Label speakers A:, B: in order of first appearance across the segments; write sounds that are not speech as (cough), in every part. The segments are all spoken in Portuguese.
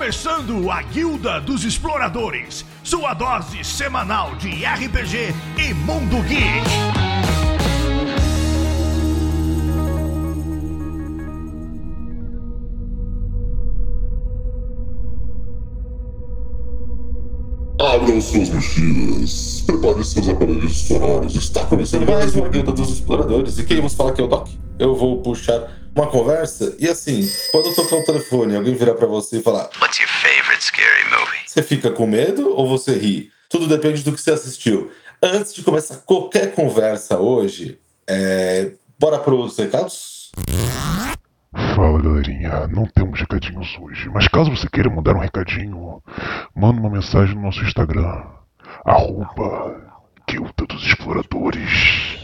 A: começando a Guilda dos Exploradores, sua dose semanal de RPG e Mundo Geek.
B: Abram suas mochilas, prepare seus aparelhos sonoros. Está começando mais uma Guilda dos Exploradores. E quem vamos falar aqui é o Doc. Eu vou puxar uma conversa e assim, quando tocar o telefone, alguém virar para você e falar:
C: What's your favorite scary movie?
B: Você fica com medo ou você ri? Tudo depende do que você assistiu. Antes de começar qualquer conversa hoje, é... bora para os recados?
D: Fala galerinha, não temos recadinhos hoje, mas caso você queira mandar um recadinho, manda uma mensagem no nosso Instagram, arroba Guilda dos Exploradores.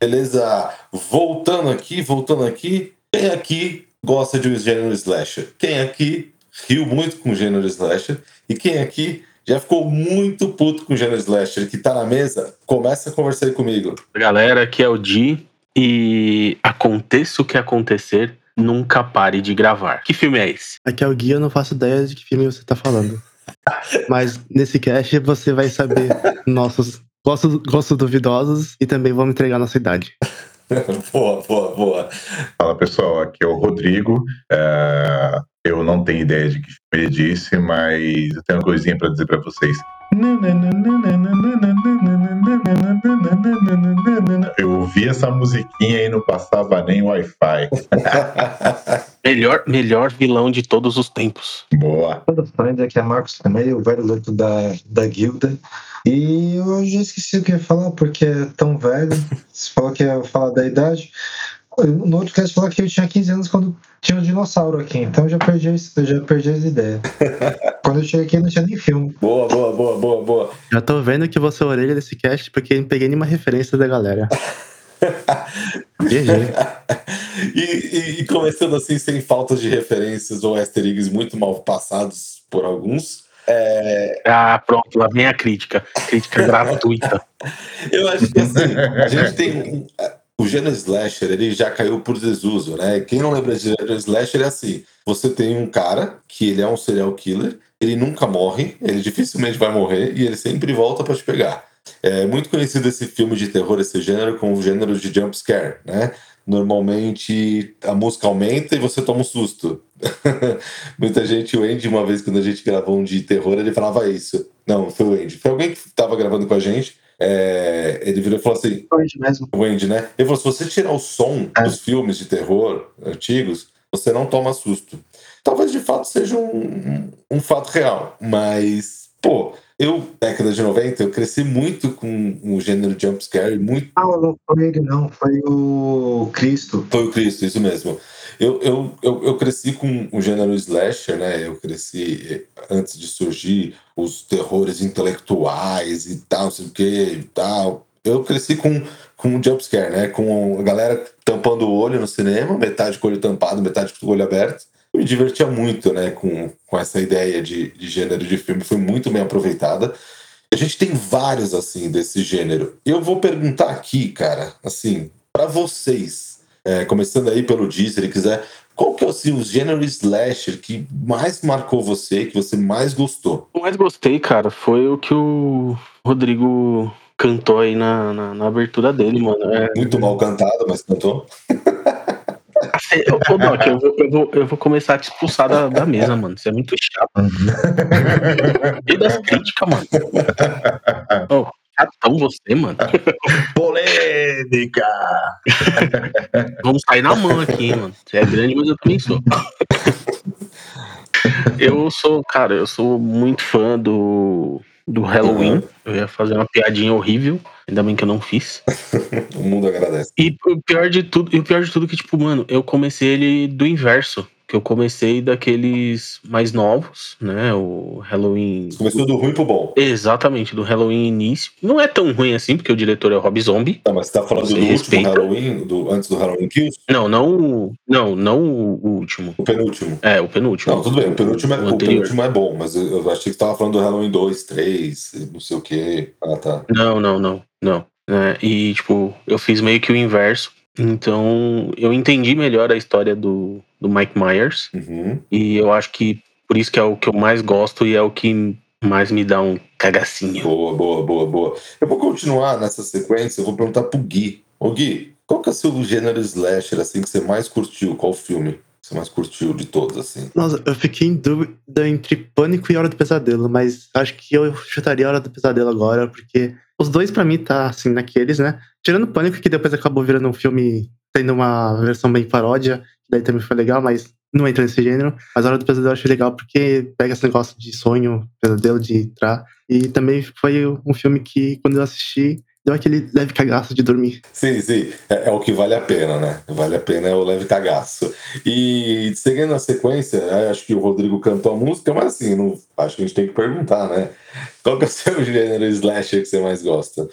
B: Beleza, voltando aqui, voltando aqui, quem aqui gosta de um gênero slasher? Quem aqui riu muito com o gênero slasher? E quem aqui já ficou muito puto com o gênero slasher que tá na mesa? Começa a conversar aí comigo.
E: Galera, aqui é o Di e aconteça o que acontecer, nunca pare de gravar. Que filme é esse?
F: Aqui é o Gui, eu não faço ideia de que filme você tá falando. (laughs) Mas nesse cast você vai saber nossos gostos, gostos duvidosos e também vamos entregar nossa idade. (laughs)
B: boa, boa, boa.
G: Fala pessoal, aqui é o Rodrigo. É, eu não tenho ideia de que filme ele disse, mas eu tenho uma coisinha pra dizer pra vocês. Eu ouvi essa musiquinha e não passava nem Wi-Fi. (laughs)
E: Melhor, melhor vilão de todos os tempos.
G: Boa.
H: Saudações, aqui é Marcos também, o velho louco da, da guilda. E eu já esqueci o que ia falar, porque é tão velho. (laughs) Você falou que ia falar da idade. No outro cast falou que eu tinha 15 anos quando tinha um dinossauro aqui, então eu já perdi, eu já perdi as ideias. (laughs) quando eu cheguei aqui não tinha nem filme.
B: Boa, boa, boa, boa, boa.
F: Já tô vendo que você é a orelha desse cast porque não peguei nenhuma referência da galera. (laughs)
B: E, e, e começando assim, sem faltas de referências ou easter eggs muito mal passados por alguns. É...
E: Ah, pronto, lá vem a crítica. Crítica (laughs) gratuita.
B: Eu acho que assim, a gente tem. O gênero slasher, ele já caiu por desuso, né? Quem não lembra de gênero slasher é assim: você tem um cara que ele é um serial killer, ele nunca morre, ele dificilmente vai morrer e ele sempre volta para te pegar. É muito conhecido esse filme de terror, esse gênero, como o gênero de jump scare, né? Normalmente a música aumenta e você toma um susto. (laughs) Muita gente, o Andy, uma vez quando a gente gravou um de terror, ele falava isso. Não, foi o Andy. Foi alguém que estava gravando com a gente. É, ele virou e falou assim:
H: O Andy mesmo.
B: O Andy, né? Ele falou: se você tirar o som
H: É.
B: dos filmes de terror antigos, você não toma susto. Talvez de fato seja um, um fato real, mas, pô, eu, década de 90, eu cresci muito com o gênero jumpscare, muito.
H: Ah, não foi ele, não, foi o Cristo.
B: Foi o Cristo, isso mesmo. Eu, eu, eu, eu cresci com o gênero slasher, né? Eu cresci eh, antes de surgir os terrores intelectuais e tal, não sei o que e tal. Eu cresci com, com o jumpscare, né? Com a galera tampando o olho no cinema, metade com o olho tampado, metade com o olho aberto. Me divertia muito, né? Com, com essa ideia de, de gênero de filme. Foi muito bem aproveitada. A gente tem vários, assim, desse gênero. Eu vou perguntar aqui, cara, assim, para vocês, é, começando aí pelo Di, se ele quiser, qual que é assim, o gênero slasher que mais marcou você, que você mais gostou?
E: O mais gostei, cara, foi o que o Rodrigo cantou aí na, na, na abertura dele, mano. É,
B: Muito mal cantado, mas cantou. (laughs)
E: assim, ô, ô, Doc, eu vou, eu, vou, eu vou começar a te expulsar da, da mesa, mano. Isso é muito chato. E das críticas, mano. (laughs) Ô, chatão você, mano.
G: Polêmica!
E: Vamos sair na mão aqui, hein, mano. Você é grande, mas eu também sou. Eu sou, cara, eu sou muito fã do, do Halloween. Eu ia fazer uma piadinha horrível, ainda bem que eu não fiz. (laughs)
B: O mundo agradece.
E: E o pior de tudo, e o pior de tudo é que, tipo, mano, eu comecei ele do inverso. Que eu comecei daqueles mais novos, né? O Halloween.
B: Começou do ruim pro bom.
E: Exatamente, do Halloween início. Não é tão ruim assim, porque o diretor é o Rob Zombie.
B: Tá, mas você tá falando
E: Você
B: do último
E: respeita?
B: Halloween, do, antes do Halloween Kills?
E: Não, não o. Não, não o último.
B: O penúltimo.
E: É, o penúltimo.
B: Não, tudo bem, o penúltimo é,
E: O
B: o penúltimo é bom, mas eu, eu achei que você tava falando do Halloween 2, 3, não sei o quê. Ah, tá.
E: Não, não, não, não. É, e, tipo, eu fiz meio que o inverso. Então, eu entendi melhor a história do, do Mike Myers.
B: Uhum.
E: E eu acho que por isso que é o que eu mais gosto e é o que mais me dá um cagacinho.
B: Boa, boa, boa, boa. Eu vou continuar nessa sequência, eu vou perguntar pro Gui. Ô Gui, qual que é o seu gênero slasher, assim, que você mais curtiu? Qual filme você mais curtiu de todos, assim?
F: Nossa, eu fiquei em dúvida entre Pânico e Hora do Pesadelo, mas acho que eu chutaria Hora do Pesadelo agora, porque os dois pra mim tá assim naqueles, né? Tirando Pânico, que depois acabou virando um filme tendo uma versão bem paródia, daí também foi legal, mas não entra nesse gênero. Mas Hora do Pesadelo eu achei legal porque pega esse negócio de sonho, pesadelo, de entrar. E também foi um filme que, quando eu assisti, deu aquele leve cagaço de dormir.
B: Sim, sim. É, é o que vale a pena, né? Vale a pena é o leve cagaço. E seguindo na sequência, é, acho que o Rodrigo cantou a música, mas assim, não, acho que a gente tem que perguntar, né? Qual que é o seu (laughs) gênero slasher que você mais gosta?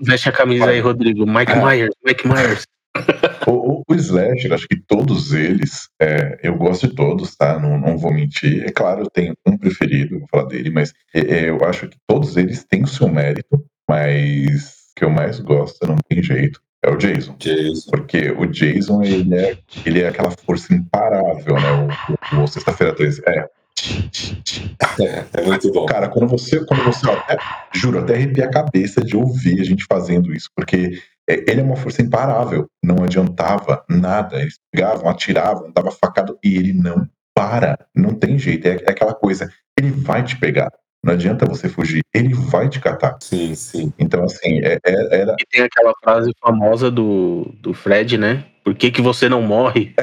E: Veste a camisa aí, Rodrigo. Mike Myers, Mike Myers. (laughs)
G: O, o, Slasher, acho que todos eles, é, eu gosto de todos, tá? Não, não vou mentir. É claro, eu tenho um preferido, vou falar dele, mas é, é, eu acho que todos eles têm o seu mérito, mas o que eu mais gosto, não tem jeito, é o Jason.
B: Jason.
G: Porque o Jason, ele é, ele é aquela força imparável, né? O, o, o Sexta-feira 13. É.
B: É, é muito bom.
G: Cara, quando você, quando você, até, juro, até arrepia a cabeça de ouvir a gente fazendo isso, porque ele é uma força imparável. Não adiantava nada. Eles pegavam, atiravam, dava facada e ele não para. Não tem jeito. É, é aquela coisa. Ele vai te pegar. Não adianta você fugir. Ele vai te catar.
B: Sim, sim.
G: Então, assim, é, é, era.
E: E tem aquela frase famosa do, do Fred, né? Por que, que você não morre?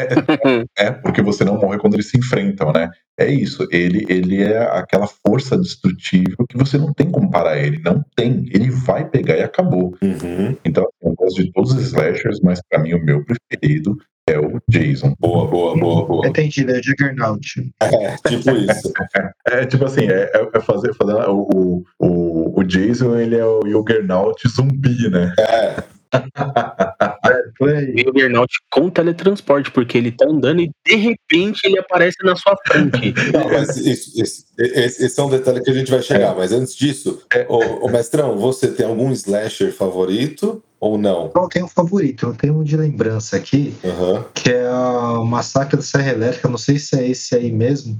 G: É, porque você não morre quando eles se enfrentam, né? É isso. Ele, ele é aquela força destrutiva que você não tem como parar ele. Não tem. Ele vai pegar e acabou.
B: Uhum.
G: Então, assim, eu gosto de todos os slashers, mas pra mim o meu preferido é o Jason.
B: Boa, boa, boa, boa.
H: Entendi, é Juggernaut.
B: É, tipo isso. (laughs)
G: É tipo assim, é, é fazer, fazer o, o, o Jason, ele é o Juggernaut zumbi, né?
B: É,
E: E o Burnout com teletransporte, porque ele tá andando e de repente ele aparece na sua frente.
B: Não, mas isso, isso- esse, é um detalhe que a gente vai chegar. Mas antes disso, ô, ô, mestrão, você tem algum slasher favorito ou não?
H: Eu tenho um favorito, eu tenho um de lembrança aqui,
B: Aham.
H: que é o Massacre da Serra Elétrica. Não sei se é esse aí mesmo,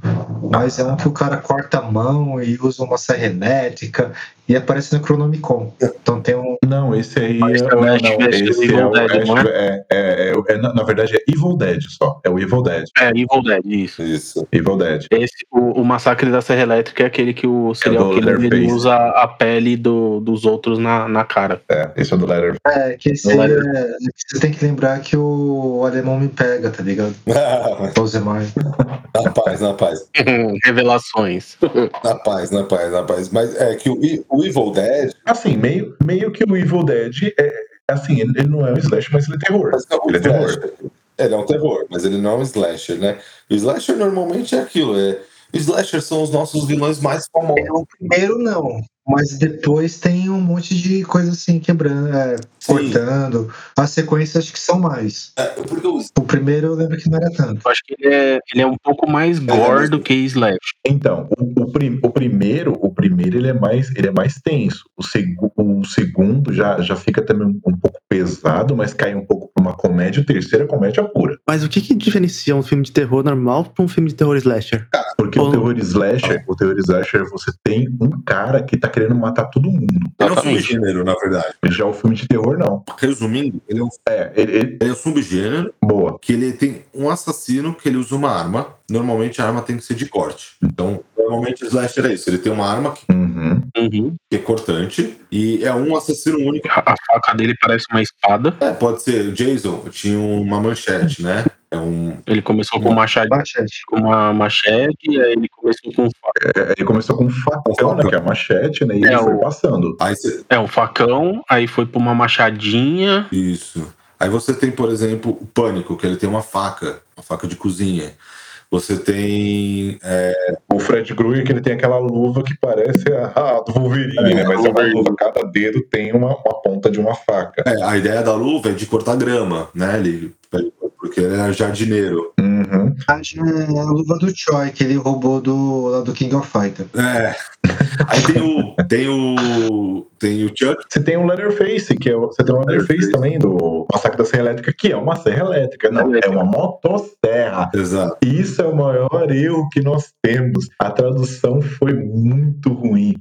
H: mas é um que o cara corta a mão e usa uma serra elétrica e aparece no Chronomicon. Então tem um.
G: Não, esse aí
E: Mas
G: é,
E: é o
G: não, não, esse
E: Evil
G: é o
E: Dead, não
G: é, é, é, é, na, na verdade é Evil Dead só. É o Evil Dead.
E: É, Evil Dead, isso.
B: Isso.
G: Evil Dead.
E: Esse, o, o Massacre da Serra Elétrica é aquele que o serial
G: do
E: killer ele
G: Leatherface.
E: usa a pele do, dos outros na, na cara.
G: É, esse é o do Letter.
H: É, que esse
E: é-
H: é, você tem que lembrar que o alemão me pega, tá ligado? (laughs) O Zemar. (laughs)
B: na paz, na paz. (laughs)
E: Revelações.
B: Na paz, na paz, na paz. Mas é que o, o Evil Dead.
G: Assim, meio, meio que o Evil Dead é. Assim, ele, ele não é um slash, mas ele é terror.
B: Mas é
G: Ele é terror.
B: Ele é um terror, mas ele não é um slasher, né? O slasher normalmente é aquilo. É... Slasher são os nossos vilões mais famosos.
H: O primeiro não, mas depois tem um monte de coisa assim quebrando, é, cortando. As sequências acho que são mais.
B: É, o
H: primeiro eu lembro que não era tanto.
E: Eu acho que ele é, ele é um pouco mais gore do que Slash.
G: Então, o, o, prim- o primeiro, o primeiro ele é mais, ele é mais tenso. O, segu- o segundo já, já fica também um, um pouco pesado, mas cai um pouco uma comédia. O terceiro é comédia pura.
F: Mas o que, que diferencia um filme de terror normal pra um filme de terror slasher?
G: Porque
F: Bom.
G: o terror slasher, o terror slasher, você tem um cara que tá querendo matar todo mundo.
B: Ele é um subgênero, na verdade.
G: Já o filme de terror, não.
B: Resumindo, ele é um,
G: É, ele, ele-
B: ele é um subgênero
G: boa.
B: que ele tem um assassino que ele usa uma arma. Normalmente a arma tem que ser de corte. Então, normalmente o slasher é isso. Ele tem uma arma que
G: Uhum.
E: Uhum.
B: é cortante e é um assassino único.
E: A, a faca dele parece uma espada.
B: É, pode ser. O Jason tinha uma manchete, né? É um.
E: Ele começou com, machado,
H: Machete.
E: com uma machete, e aí ele começou com faca.
G: É, ele começou com um facão, né, que é a machete, né? E
E: É,
G: ele foi
E: o-
G: passando.
B: Aí você.
E: É, um facão, aí foi pra uma machadinha.
B: Isso. Aí você tem, por exemplo, o pânico, que ele tem uma faca, uma faca de cozinha. Você tem. é,
G: O Fred Krueger, que ele tem aquela luva que parece a, a do Wolverine,
B: É,
G: né? Mas é uma luva, cada dedo tem uma, uma ponta de uma faca.
B: é, a ideia da luva é de cortar grama, né? Ele, porque porque ele era jardineiro.
G: Uhum.
H: É a luva do Choi, que ele roubou do, lá do King of Fighter.
B: É. Aí tem o. Tem o. Tem o Chuck.
G: Você tem o Leatherface, que é o, você tem o Leatherface também do Massacre da Serra Elétrica, que é uma serra elétrica, não, é uma motosserra.
B: Exato.
G: Isso é o maior erro que nós temos. A tradução foi muito ruim.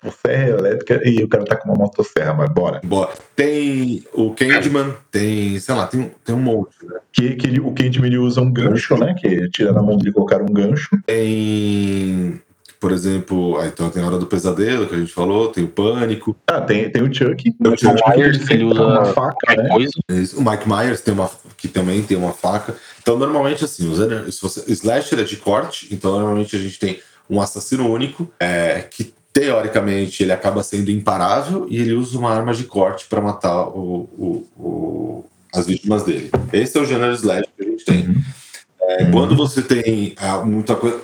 G: Por serra elétrica e o cara tá com uma motosserra, mas bora.
B: Bora. Tem o Candyman, tem, sei lá, tem, tem um monte, né?
G: Que, que ele, o Candyman ele usa um gancho, né? Que tira da mão dele e colocar um gancho.
B: Tem, por exemplo, ah, então tem a Hora do Pesadelo, que a gente falou, tem o Pânico.
G: Ah, tem, tem o Chuck.
B: Tem o Chuck.
E: Myers, que ele usa
G: uma faca, né?
E: coisa.
B: É. O Mike Myers tem uma, que também tem uma faca. Então, normalmente, assim, se você, slasher é de corte, então normalmente a gente tem um assassino único, é, que teoricamente ele acaba sendo imparável e ele usa uma arma de corte para matar o, o- o- as vítimas dele. Esse é o gênero slasher que a gente tem. É,
G: Uhum.
B: Quando você tem ah, muita coisa.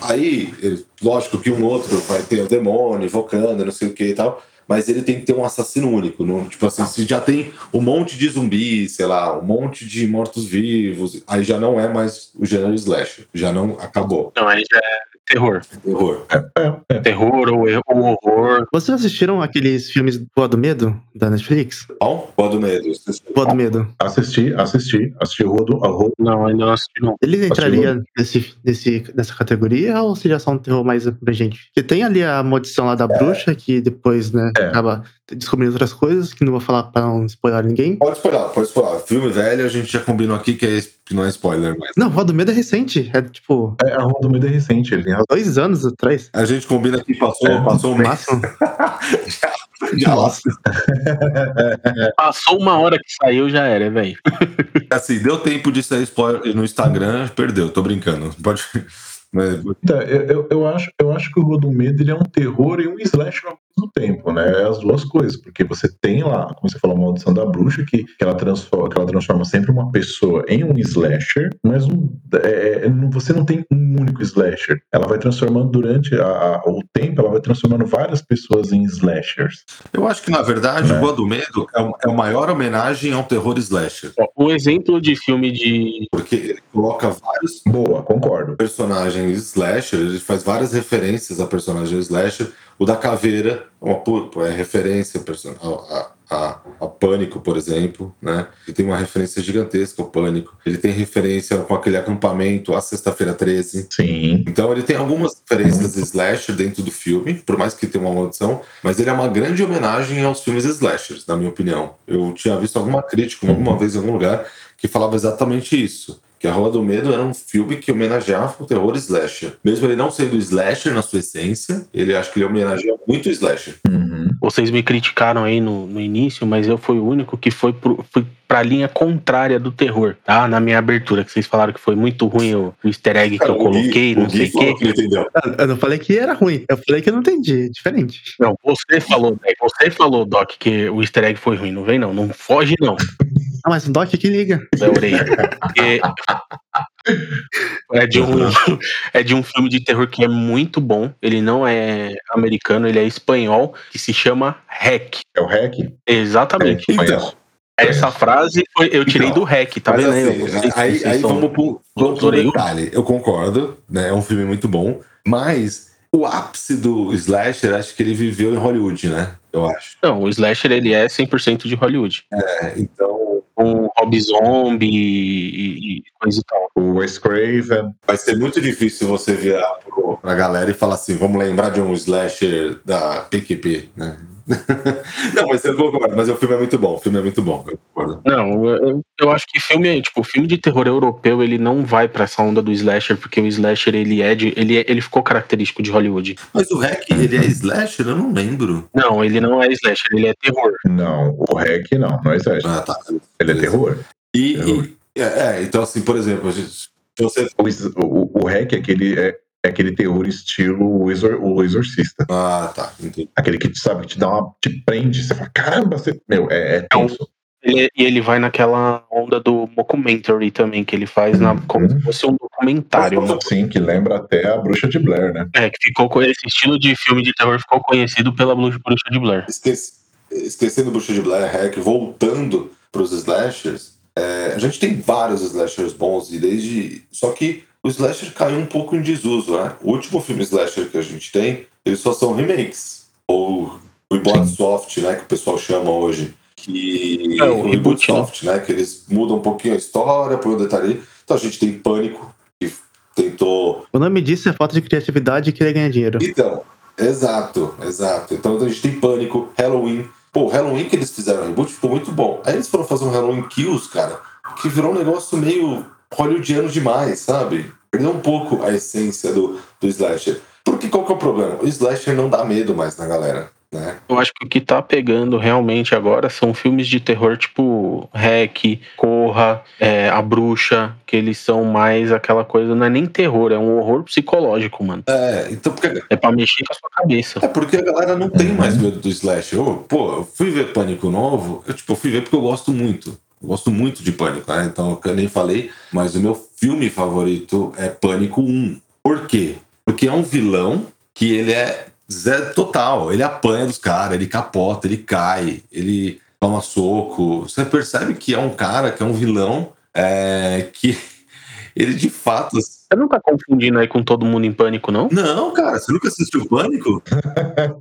B: Aí, lógico que um outro vai ter o demônio invocando, não sei o que e tal. Mas ele tem que ter um assassino único. Não? Tipo assim, se já tem um monte de zumbis, sei lá, um monte de mortos-vivos, aí já não é mais o gênero slasher. Já não acabou.
E: Não, aí já é terror.
B: Horror.
G: É, é.
E: Terror ou, er- ou horror.
F: Vocês assistiram aqueles filmes Boa do Medo, da Netflix?
B: Bom, Boa do Medo.
F: Boa do Medo.
G: Assisti, assisti, assisti o Rodo, Rodo.
E: Não, ainda não assisti, não.
F: Ele entraria nesse, nesse, nessa categoria ou seria só um terror mais abrangente? Porque tem ali a maldição lá da bruxa, que depois, né,
G: É.
F: acaba descobrindo outras coisas, que não vou falar pra não spoiler ninguém.
B: Pode spoiler, pode spoiler. Filme velho, a gente já combinou aqui que, é, que não é spoiler, mas.
F: Não, Boa do Medo é recente, é tipo
G: É, a Rodo Medo é recente, ele tem
F: dois anos atrás,
B: A gente combina que passou,
G: É,
B: passou um mês.
F: máximo. (laughs)
B: Já.
F: Nossa.
E: Passou uma hora que saiu, já era, velho. (laughs)
B: Assim, deu tempo de sair spoiler no Instagram, perdeu, tô brincando. Pode. (laughs) Mas,
G: Então, eu, eu, eu acho, eu acho que o Rodo Medo ele é um terror e um slasher ao mesmo tempo, né? É as duas coisas, porque você tem lá, como você falou, a maldição da bruxa, que, que, ela, transforma, que ela transforma sempre uma pessoa em um slasher, mas um, é, é, não- você não tem um único slasher. Ela vai transformando durante a- a- o tempo, ela vai transformando várias pessoas em slashers.
B: eu acho que, na verdade,
G: É.
B: o Boa do Medo é, é a maior homenagem ao terror slasher.
E: Um exemplo de filme de.
B: Porque ele coloca vários
G: Boa, concordo.
B: personagens slasher, ele faz várias referências a personagens slasher. O da caveira é uma pu- é referência a, a, a- Pânico, por exemplo, né? Ele tem uma referência gigantesca ao Pânico. Ele tem referência com aquele acampamento a Sexta-feira 13.
G: Sim.
B: Então ele tem algumas referências slasher dentro do filme, por mais que tenha uma maldição, mas ele é uma grande homenagem aos filmes slashers, na minha opinião. Eu tinha visto alguma crítica alguma vez em algum lugar que falava exatamente isso. Que A Rua do Medo era um filme que homenageava o terror slasher. Mesmo ele não sendo slasher na sua essência, ele acho que ele homenageia muito o slasher.
G: Uhum.
E: Vocês me criticaram aí no, no início, mas eu fui o único que foi, pro, fui pra linha contrária do terror, tá? Na minha abertura, que vocês falaram que foi muito ruim o, o easter egg que eu
B: o Gui-
E: coloquei,
B: o
E: não
B: Gui
E: sei o quê.
B: que entendeu.
F: Eu não falei que era ruim, eu falei que eu não entendi, é diferente.
E: Não, você falou, Doc, você falou, Doc, que o easter egg foi ruim. Não vem, não. Não foge, não,
F: Ah, mas o Doc que liga.
E: da orelha. Porque É de, um, é de um filme de terror que é muito bom. Ele não é americano, ele é espanhol, que se chama Hack.
G: É o hack?
E: Exatamente.
G: É,
B: Então.
E: Essa frase foi- eu tirei
B: Então,
E: do Hack, tá vendo aí?
B: assim, aí, aí
E: são-
B: vamos pro, vamos pro detalhe. Eu concordo, né? É um filme muito bom, mas o ápice do slasher, acho que ele viveu em Hollywood, né? Eu acho.
E: Não, o Slasher ele é 100% de Hollywood.
B: É, então
E: Com Rob Zombie e, e coisa e tal.
G: O Wes Craven.
B: vai ser muito difícil você virar pro, pra galera e falar assim, vamos lembrar de um slasher da PQP, né? (laughs) Não, mas eu concordo, mas o filme é muito bom, o filme é muito bom, eu concordo.
E: Não, eu, eu acho que filme, tipo, filme de terror europeu, ele não vai pra essa onda do slasher, porque o slasher ele é de, ele, é- ele ficou característico de Hollywood.
B: Mas o Hack, ele é slasher? Eu não lembro.
E: Não, ele não é slasher, ele é terror.
G: Não, o hack não, não é slasher.
B: Ah, tá.
G: Ele é terror.
B: E,
G: Terror.
B: e- é, é, então assim, por exemplo, a gente, você
G: O, o, o hack é aquele, é, é aquele terror estilo o, exor, o exorcista.
B: Ah, tá, entendi.
G: Aquele que sabe que te dá uma. te prende. Você fala, caramba, você. Meu, é, é tenso.
E: Ele- e ele vai naquela onda do mockumentary também, que ele faz na, como se fosse um documentário. né?
G: Sim, que lembra até a bruxa de Blair, né?
E: É, que ficou com esse estilo de filme de terror ficou conhecido pela Bruxa Bruxa de Blair.
B: Esqueci, esquecendo o Bucho de Blair Hack, voltando pros slashers, É, a gente tem vários slashers bons e desde. Só que o slasher caiu um pouco em desuso, né? O último filme slasher que a gente tem, eles só são remakes. Ou reboot soft, né? Que o pessoal chama hoje. Que
E: É, o
B: reboot
E: reboot, né?
B: soft, né? Que eles mudam um pouquinho a história, põem um detalhe. Então a gente tem Pânico, que tentou
F: O nome disso é falta de criatividade e querer ganhar dinheiro.
B: então, exato, exato. Então a gente tem Pânico, Halloween. Pô, o Halloween que eles fizeram reboot ficou muito bom. Aí eles foram fazer um Halloween Kills, cara, que virou um negócio meio hollywoodiano demais, sabe? Perdeu um pouco a essência do, do slasher. Porque qual que é o problema? O slasher não dá medo mais na galera, né?
E: Eu acho que o que tá pegando realmente agora são filmes de terror tipo Hack, Corra, é, A Bruxa, que eles são mais aquela coisa, não é nem terror, é um horror psicológico, mano.
B: É, então porque
E: É pra mexer com a sua cabeça.
B: É porque a galera não tem mais medo do slasher. Pô, eu fui ver Pânico Novo, eu, tipo, eu fui ver porque eu gosto muito. Gosto muito de Pânico, né? Então, eu nem falei, mas o meu filme favorito é Pânico 1. Por quê? Porque é um vilão que ele é Zé total. Ele apanha dos caras, ele capota, ele cai, ele toma soco. Você percebe que é um cara, que é um vilão, é, que (laughs) ele de fato
E: Você não tá confundindo aí com todo mundo em pânico, não?
B: Não, cara, você nunca assistiu Pânico?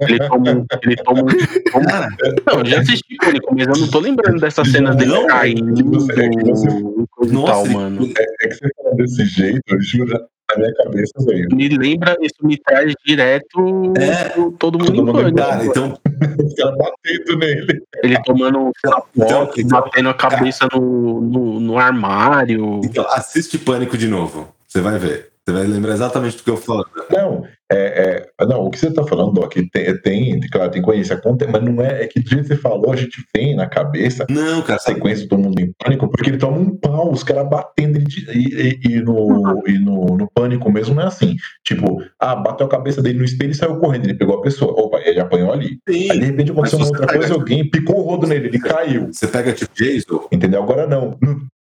E: Ele toma um. Ele toma um. toma-
B: Cara,
E: Não, eu já assisti pânico, mas eu não tô lembrando dessa cena dele
B: Não,
E: caindo
G: é que você- é que você-
E: coisa
B: Nossa,
E: tal, mano.
G: É que você fala desse jeito, eu juro, na minha cabeça veio.
E: Me lembra, isso me traz direto
B: É.
E: do todo mundo em pânico.
B: cara, então, (laughs)
G: Os caras batendo nele.
E: Ele tomando um
B: então,
E: sapote,
B: então,
E: batendo a cabeça no, no, no armário.
B: então, assiste Pânico de novo. Você vai ver. Você vai lembrar exatamente do que eu falo.
G: Não, é, é- não, o que você tá falando, Doc, tem, tem, claro, tem coincidência, conta- mas não é, é que do jeito que você falou, a gente vem na cabeça
B: Não, cara,
G: a sequência do Mundo em Pânico, porque ele toma um pau, os caras batendo e, e- e no, e no, no Pânico mesmo não é assim. Tipo, ah, bateu a cabeça dele no espelho e saiu correndo, ele pegou a pessoa, opa, ele apanhou ali.
B: Sim.
G: Aí de repente aconteceu uma outra
B: pega-
G: coisa, alguém picou o rodo nele, ele caiu.
B: Você pega tipo Jason,
G: Entendeu? Agora não.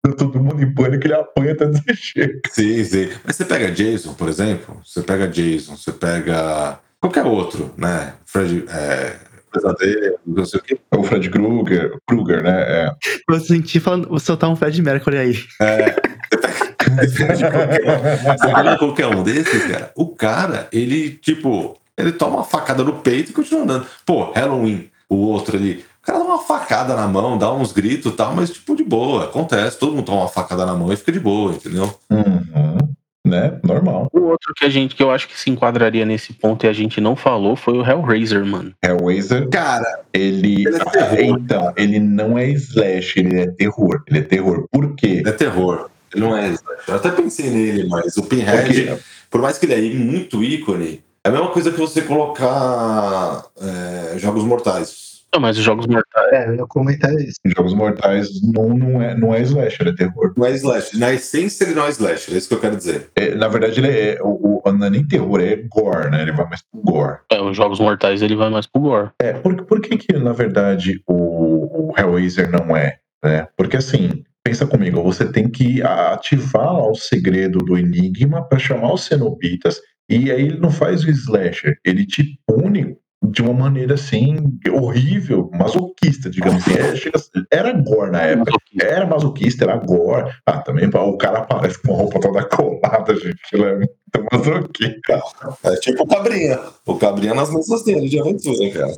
G: No Todo Mundo em Pânico, ele apanha até dizer chega.
B: sim, sim. Mas você pega Jason, por exemplo, você pega Jason, você pega qualquer outro, né? Fred, é, Pesadelo, não sei o quê.
G: É o Fred Krueger, Krueger né? É.
F: Eu senti falando, vou soltar um Fred Mercury aí.
B: Você pega qualquer- você pega qualquer um desses, cara. O cara, ele, tipo, ele toma uma facada no peito e continua andando. Pô, Halloween, o outro ali. O cara dá uma facada na mão, dá uns gritos e tal, mas, tipo, de boa. Acontece. Todo mundo toma uma facada na mão e fica de boa, entendeu?
G: Uhum. Né? Normal.
E: O outro que a gente, que eu acho que se enquadraria nesse ponto e a gente não falou foi o Hellraiser, mano.
G: Hellraiser,
B: Cara,
G: ele.
B: Ele é terror.
G: então, ele não é slash, ele é terror. Ele é terror. Por quê?
B: é terror. Ele não é slasher. Eu até pensei nele, mas o Pinhead,
G: Porque
B: por mais que ele é muito ícone, é a mesma coisa que você colocar é, Jogos Mortais.
E: Não, mas os Jogos Mortais.
H: É, eu ia comentar isso.
G: Jogos Mortais não, não, é, não é slasher, é terror.
B: Não é slasher. Na essência, ele não é slasher. É isso que eu quero dizer.
G: É, na verdade, ele é. O, o, não é nem terror, é gore, né? Ele vai mais pro gore.
E: É, os Jogos Mortais ele vai mais pro gore.
G: É, por, por que que, na verdade, o, o Hellraiser não é? Né? Porque assim, pensa comigo, você tem que ativar lá o segredo do enigma para chamar os cenobitas, e aí ele não faz o slasher, ele te pune de uma maneira assim, horrível, masoquista, digamos assim. É, chega- era gore na época. Era masoquista, era gore. Ah, também o cara aparece com a roupa toda colada, gente. Ele é muito masoquista.
B: É tipo o Cabrinha. O Cabrinha nas mesmas dele de aventura, cara.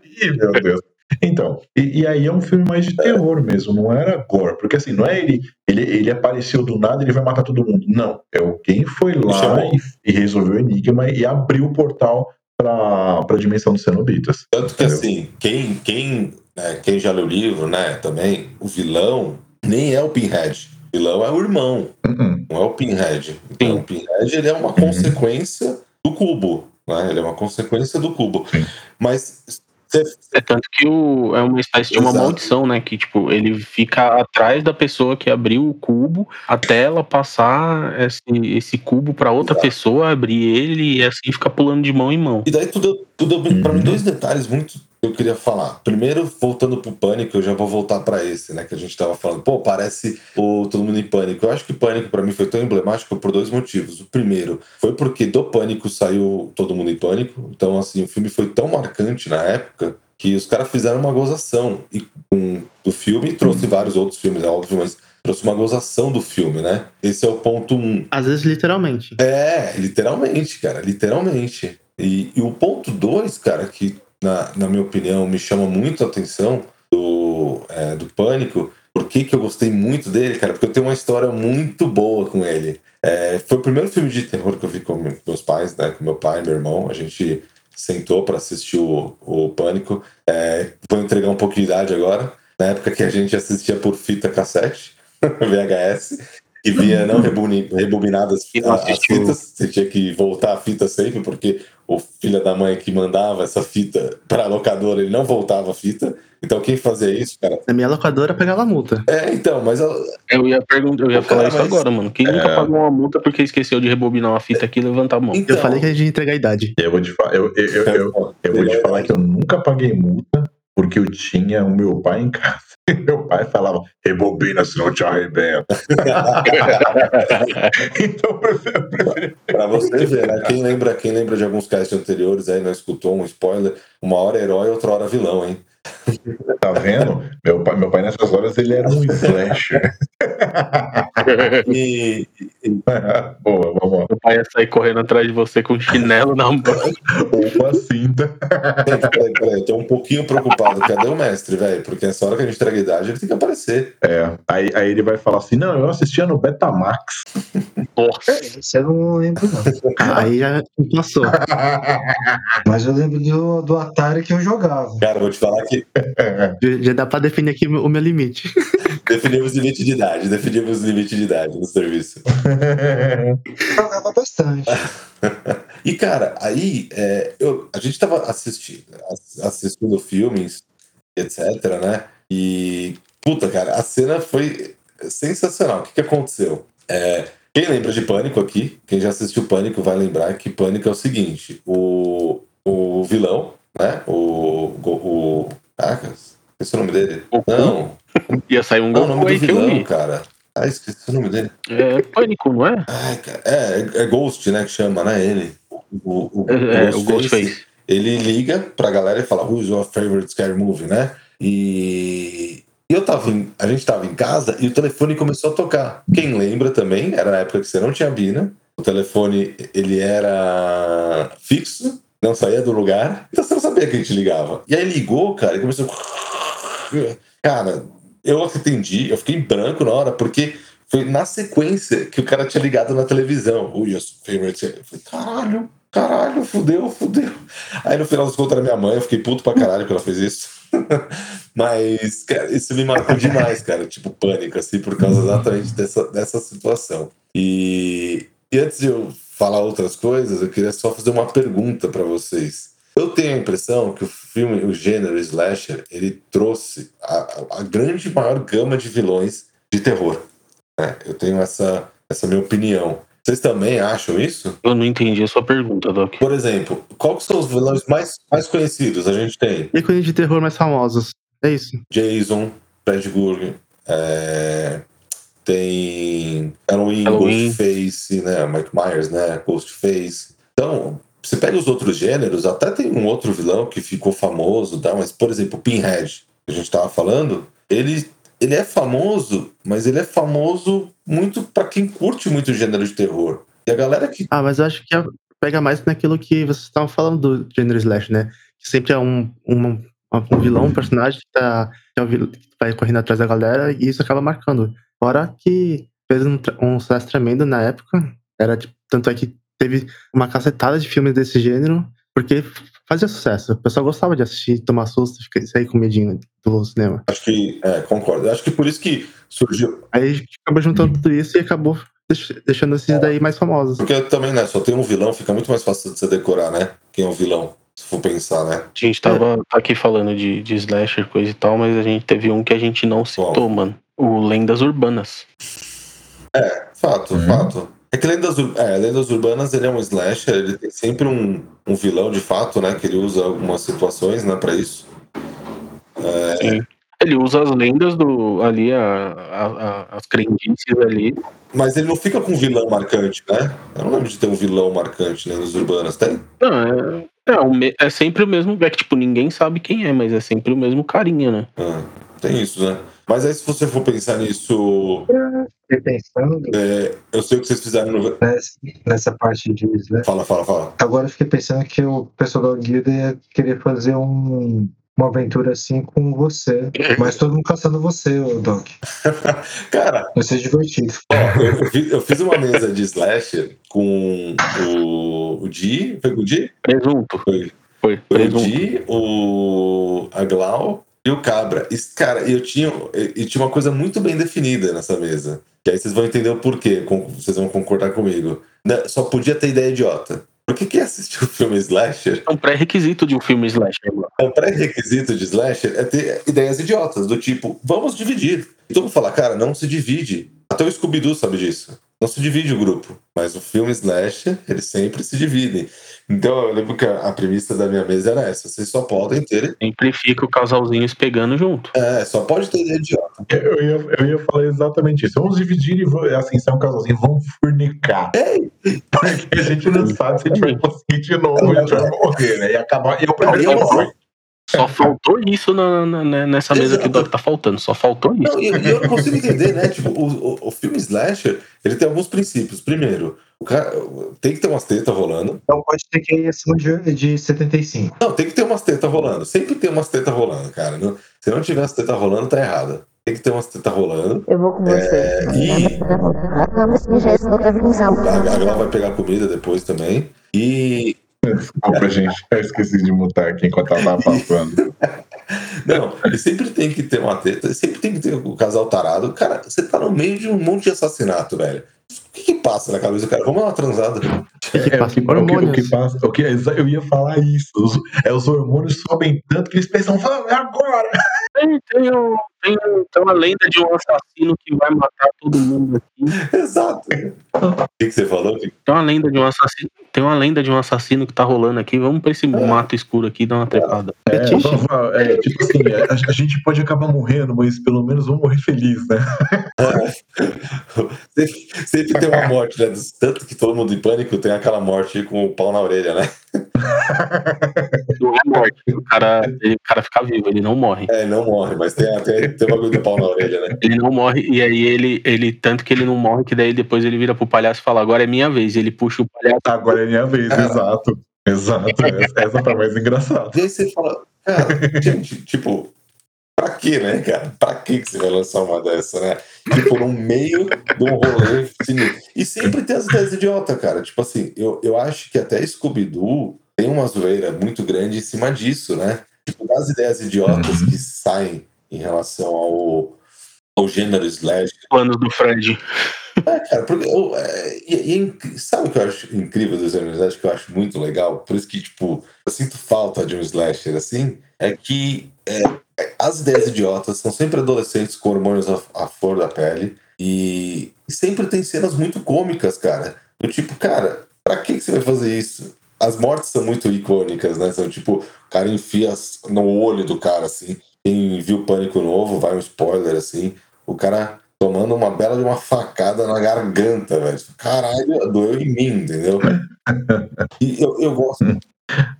B: (laughs)
G: Ih, meu Deus. Então, e, e aí é um filme mais de terror mesmo, não era gore, porque assim, não é ele, ele, ele apareceu do nada e ele vai matar todo mundo. Não, é alguém foi lá
B: chamou.
G: e, e resolveu o enigma e abriu o portal pra, pra dimensão dos cenobitas.
B: Tanto que
G: Entendeu?
B: assim, quem, quem, né, quem já leu o livro, né, também, o vilão nem é o Pinhead. O vilão é o irmão,
G: Uh-uh.
B: não é o Pinhead. Então, o Pinhead ele é uma consequência do cubo. Né? Ele é uma consequência do cubo. Mas
E: É tanto que o, é uma espécie de uma
B: Exato.
E: maldição, né? Que, tipo, ele fica atrás da pessoa que abriu o cubo até ela passar esse, esse cubo pra outra
B: Exato.
E: pessoa, abrir ele e assim fica pulando de mão em mão.
B: E daí tudo, tudo para mim dois detalhes muito eu queria falar. Primeiro, voltando pro pânico, eu já vou voltar para esse, né, que a gente tava falando. Pô, parece o todo mundo em pânico. Eu acho que pânico para mim foi tão emblemático por dois motivos. O primeiro foi porque do pânico saiu todo mundo em pânico. Então assim, o filme foi tão marcante na época que os caras fizeram uma gozação e com do filme trouxe vários outros filmes, é óbvio, mas trouxe uma gozação do filme, né? Esse é o ponto um.
F: Às vezes, literalmente.
B: É, literalmente, cara, literalmente. E, e o ponto dois, cara, que na, na minha opinião me chama muito a atenção do, é, do Pânico, por que, que eu gostei muito dele, cara? Porque eu tenho uma história muito boa com ele. É, foi o primeiro filme de terror que eu vi com meus pais, né? Com meu pai e meu irmão. A gente sentou para assistir o, o Pânico. É, vou entregar um pouco de idade agora. Na época que a gente assistia por fita cassete, (laughs) VHS, e vinha não (laughs) rebobinadas as fitas. Você tinha que voltar a fita sempre, porque o filho da mãe que mandava essa fita para a locadora, ele não voltava a fita. Então quem fazia isso, cara?
F: Na minha locadora, pegava multa.
B: É, então, mas ela-
E: Eu ia perguntar, eu ia falar
B: cara,
E: isso
B: mas-
E: agora, mano. Quem nunca pagou uma multa porque esqueceu de rebobinar uma fita aqui e levantar a mão?
B: então,
F: Eu falei que a gente ia entregar a idade.
G: Eu vou te falar, eu, eu, eu, eu, eu vou te falar que eu nunca paguei multa porque eu tinha o meu pai em casa. (laughs) Meu pai falava, rebobina, senão te arrebento. (laughs) então.
B: Pra você ver, né? Quem lembra, quem lembra de alguns casts anteriores aí, não escutou um spoiler, uma hora herói, outra hora vilão, hein?
G: Tá vendo? Meu pai, meu pai nessas horas ele era um slasher. (laughs)
B: E, (laughs)
G: Boa, vamos lá.
E: Meu pai ia sair correndo atrás de você com chinelo na mão.
G: Ou com a cinta.
B: Peraí, peraí, eu tô um pouquinho preocupado. Cadê o mestre, velho? Porque nessa hora que a gente entrega a idade, ele tem que aparecer.
G: É, aí, aí ele vai falar assim: não, eu assistia no Betamax.
E: Nossa.
H: Isso eu não lembro, não.
F: Aí já passou. (laughs)
H: Mas eu lembro do, do Atari que eu jogava.
B: Cara, vou te falar que (laughs)
F: Já- Já dá pra definir aqui o meu- limite. (laughs)
B: definimos limite de idade, definimos limite de idade no serviço.
H: Jogava bastante. (laughs)
B: E, cara, aí é, eu, a gente tava assistindo, ass- assistindo filmes, etc, né? E, puta, cara, a cena foi sensacional. O que, que aconteceu? É, quem lembra de Pânico aqui, quem já assistiu Pânico vai lembrar que Pânico é o seguinte: o, o vilão, né? O, o caraca, esqueci o nome dele.
E: Goku?
B: Não,
E: Ia sair um
B: não, o nome do vilão,
E: vi.
B: cara. Ah, esqueci o nome dele.
E: É pânico, não é?
B: Ai, cara, é, é Ghost, né? Que chama, né? Ele. O, o,
E: É, o Ghostface.
B: ele liga pra galera e fala Who's your favorite scary movie, né? E e eu tava em- a gente tava em casa e o telefone começou a tocar. Quem lembra também, era na época que você não tinha Bina. O telefone, ele era fixo, não saía do lugar. Então você não sabia que a gente ligava. E aí ligou, cara, e começou... (laughs) Cara, eu atendi, eu fiquei em branco na hora, porque foi na sequência que o cara tinha ligado na televisão. Who's your favorite... Eu falei, caralho, caralho, fudeu, fudeu. Aí no final das contas era minha mãe, eu fiquei puto pra caralho que ela fez isso. (laughs) Mas, cara, isso me marcou demais, cara. Tipo, pânico, assim, por causa exatamente dessa, dessa situação. E, e antes de eu falar outras coisas, eu queria só fazer uma pergunta pra vocês. Eu tenho a impressão que o filme, o gênero slasher, ele trouxe a, a- grande maior gama de vilões de terror. né? Eu tenho essa, essa minha opinião. Vocês também acham isso?
E: Eu não entendi a sua pergunta, Doc.
B: Por exemplo, quais são os vilões mais, mais conhecidos? A gente tem
F: Ícones de terror mais famosos. É isso.
B: Jason, Fred Gurg, é, tem Halloween,
E: Halloween.
B: Ghostface, né? Mike Myers, né? Ghostface. Então, você pega os outros gêneros, até tem um outro vilão que ficou famoso, tá? mas, por exemplo, o Pinhead, que a gente tava falando, ele, ele é famoso, mas ele é famoso muito pra quem curte muito o gênero de terror. E a galera que
F: Ah, mas eu acho que pega mais naquilo que vocês estavam falando do gênero slash, né? Que sempre é um, um, um vilão, um personagem que, tá, que, é o vil- que vai correndo atrás da galera e isso acaba marcando. Fora que fez um, um sucesso tremendo na época. Era, tipo, tanto é que teve uma cacetada de filmes desse gênero, porque fazia sucesso. O pessoal gostava de assistir, tomar susto, ficar- sair com medinho do cinema.
B: acho que, é, concordo. Acho que por isso que surgiu,
F: Aí a gente acabou juntando tudo isso e acabou deix- deixando esses daí mais famosos.
B: Porque também, né, só tem um vilão, fica muito mais fácil de você decorar, né? Quem é o vilão, se for pensar, né?
E: A gente tava tá aqui falando de, de slasher, coisa e tal, mas a gente teve um que a gente não citou, mano. O Lendas Urbanas.
B: Fato,
G: Uhum.
B: fato. É que Lendas, Ur- é, Lendas Urbanas, ele é um slasher, ele tem sempre um, um vilão de fato, né? Que ele usa algumas situações, né, pra isso.
E: Sim. Ele usa as lendas do. ali, a, a- a- as crendices ali.
B: Mas ele não fica com um vilão marcante, né? Eu não lembro de ter um vilão marcante Lendas Urbanas, tem?
E: Não, é, É, é sempre o mesmo. É que, tipo, ninguém sabe quem é, mas é sempre o mesmo carinha, né?
B: Ah, tem isso, né? Mas aí, se você for pensar nisso,
H: Fiquei pensando
B: é, eu sei o que vocês fizeram no.
H: nessa, nessa parte de Slash.
B: Fala, fala, fala.
H: Agora eu fiquei pensando que o pessoal da guilda ia querer fazer um, uma aventura assim com você. Mas todo mundo caçando você, ô Doc. (laughs)
B: Cara,
H: Vai ser divertido.
B: ó, eu, eu fiz, eu fiz uma mesa de slasher com o, o Di. Foi com o Di?
E: Presunto.
B: Foi.
E: Foi.
B: Foi o. Di, o a Glau e o Cabra. E, cara, eu tinha, e tinha uma coisa muito bem definida nessa mesa. Que aí vocês vão entender o porquê, com- vocês vão concordar comigo. Né, Só podia ter ideia idiota. Por que, que assistir o filme Slasher?
E: É um pré-requisito de um filme slasher, mano.
B: O pré-requisito de Slasher é ter ideias idiotas, do tipo, vamos dividir. E todo mundo fala, cara, não se divide. Até o Scooby-Doo sabe disso. Não se divide o grupo. Mas o filme Slasher, eles sempre se dividem. Então eu lembro que a, premissa da minha mesa era essa: vocês só podem ter.
E: Sempre fica o casalzinho se pegando junto.
B: É, só pode ter idiota.
G: Eu ia, eu ia falar exatamente isso. Vamos dividir e assim, ser um casalzinho, vamos fornicar. Porque a gente não sabe se a gente vai conseguir de novo, a gente vai morrer, né? E acabar. Eu
B: Não,
G: primeiro
B: eu-
G: morri.
E: Só faltou isso na, na- nessa mesa que o Doc tá faltando. Só faltou isso.
B: Não, e eu, e eu não consigo entender, né? Tipo, o, o, o filme Slasher, ele tem alguns princípios. Primeiro, o cara tem que ter umas tetas rolando.
H: Então pode ter que ir acima de, de 75.
B: Não, tem que ter umas tetas rolando. Sempre tem umas tetas rolando, cara. Não- se não tiver as tetas rolando, tá errado. Tem que ter umas tetas rolando.
I: Eu vou com você.
B: É, e
I: Vamos mijar isso
B: a, a Gal vai pegar comida depois também. E.
G: Desculpa, gente. Eu esqueci de mutar aqui enquanto ela tava falando.
B: Não, e sempre tem que ter uma teta, sempre tem que ter o casal tarado. Cara, você tá no meio de um monte de assassinato, velho. O que, que passa na cabeça do cara? Vamos dar uma transada.
F: que
G: É, o que, o que, o que passa, o que, eu ia falar isso. Os, é, os hormônios sobem tanto que eles pensam, vamos, é agora.
E: Tem, tem, um- tem, um- tem uma lenda de um assassino que vai matar todo mundo aqui.
B: Exato. O que, que você falou?
E: Tem uma lenda de um assassino. Tem uma lenda de um assassino que tá rolando aqui. Vamos pra esse mato escuro aqui e dar uma trepada.
G: É, vamos- é, tipo assim, é, a, a gente pode acabar morrendo, mas pelo menos vamos morrer feliz, né? (laughs)
B: Sempre, sempre tem uma morte, né? Tanto que todo mundo em pânico tem aquela morte com o pau na orelha, né?
E: Não é morte. O cara, ele- o cara fica vivo, ele não morre.
B: É, não morre, mas tem, tem, tem o bagulho do pau na orelha, né?
E: Ele não morre, e aí ele, ele, tanto que ele não morre, que daí depois ele vira pro palhaço e fala, agora é minha vez. Ele puxa o palhaço.
G: Agora é minha vez, exato. Exato, essa, essa tá mais engraçada.
B: E aí você fala, cara, gente, tipo, pra quê, né, cara? Pra que que você vai lançar uma dessa, né? Tipo, no meio de um rolê sinistro. E sempre tem as ideias idiota, cara. Tipo assim, eu, eu acho que até Scooby-Doo tem uma zoeira muito grande em cima disso, né? Tipo, das ideias idiotas
G: Uhum.
B: que saem em relação ao, ao gênero slash.
E: Planos do Fred.
B: É, cara, porque eu, é, e- e é sabe o que eu acho incrível do gênero slash, que eu acho muito legal? Por isso que, tipo, eu sinto falta de um slasher assim, é que é, as ideias idiotas são sempre adolescentes com hormônios à, à flor da pele e, e sempre tem cenas muito cômicas, cara. Do tipo, cara, pra que, que você vai fazer isso? As mortes são muito icônicas, né? São tipo, o cara enfia no olho do cara, assim. Quem viu Pânico Novo, vai um spoiler, assim. O cara tomando uma bela de uma facada na garganta, velho. Caralho, doeu em mim, entendeu? E eu, eu gosto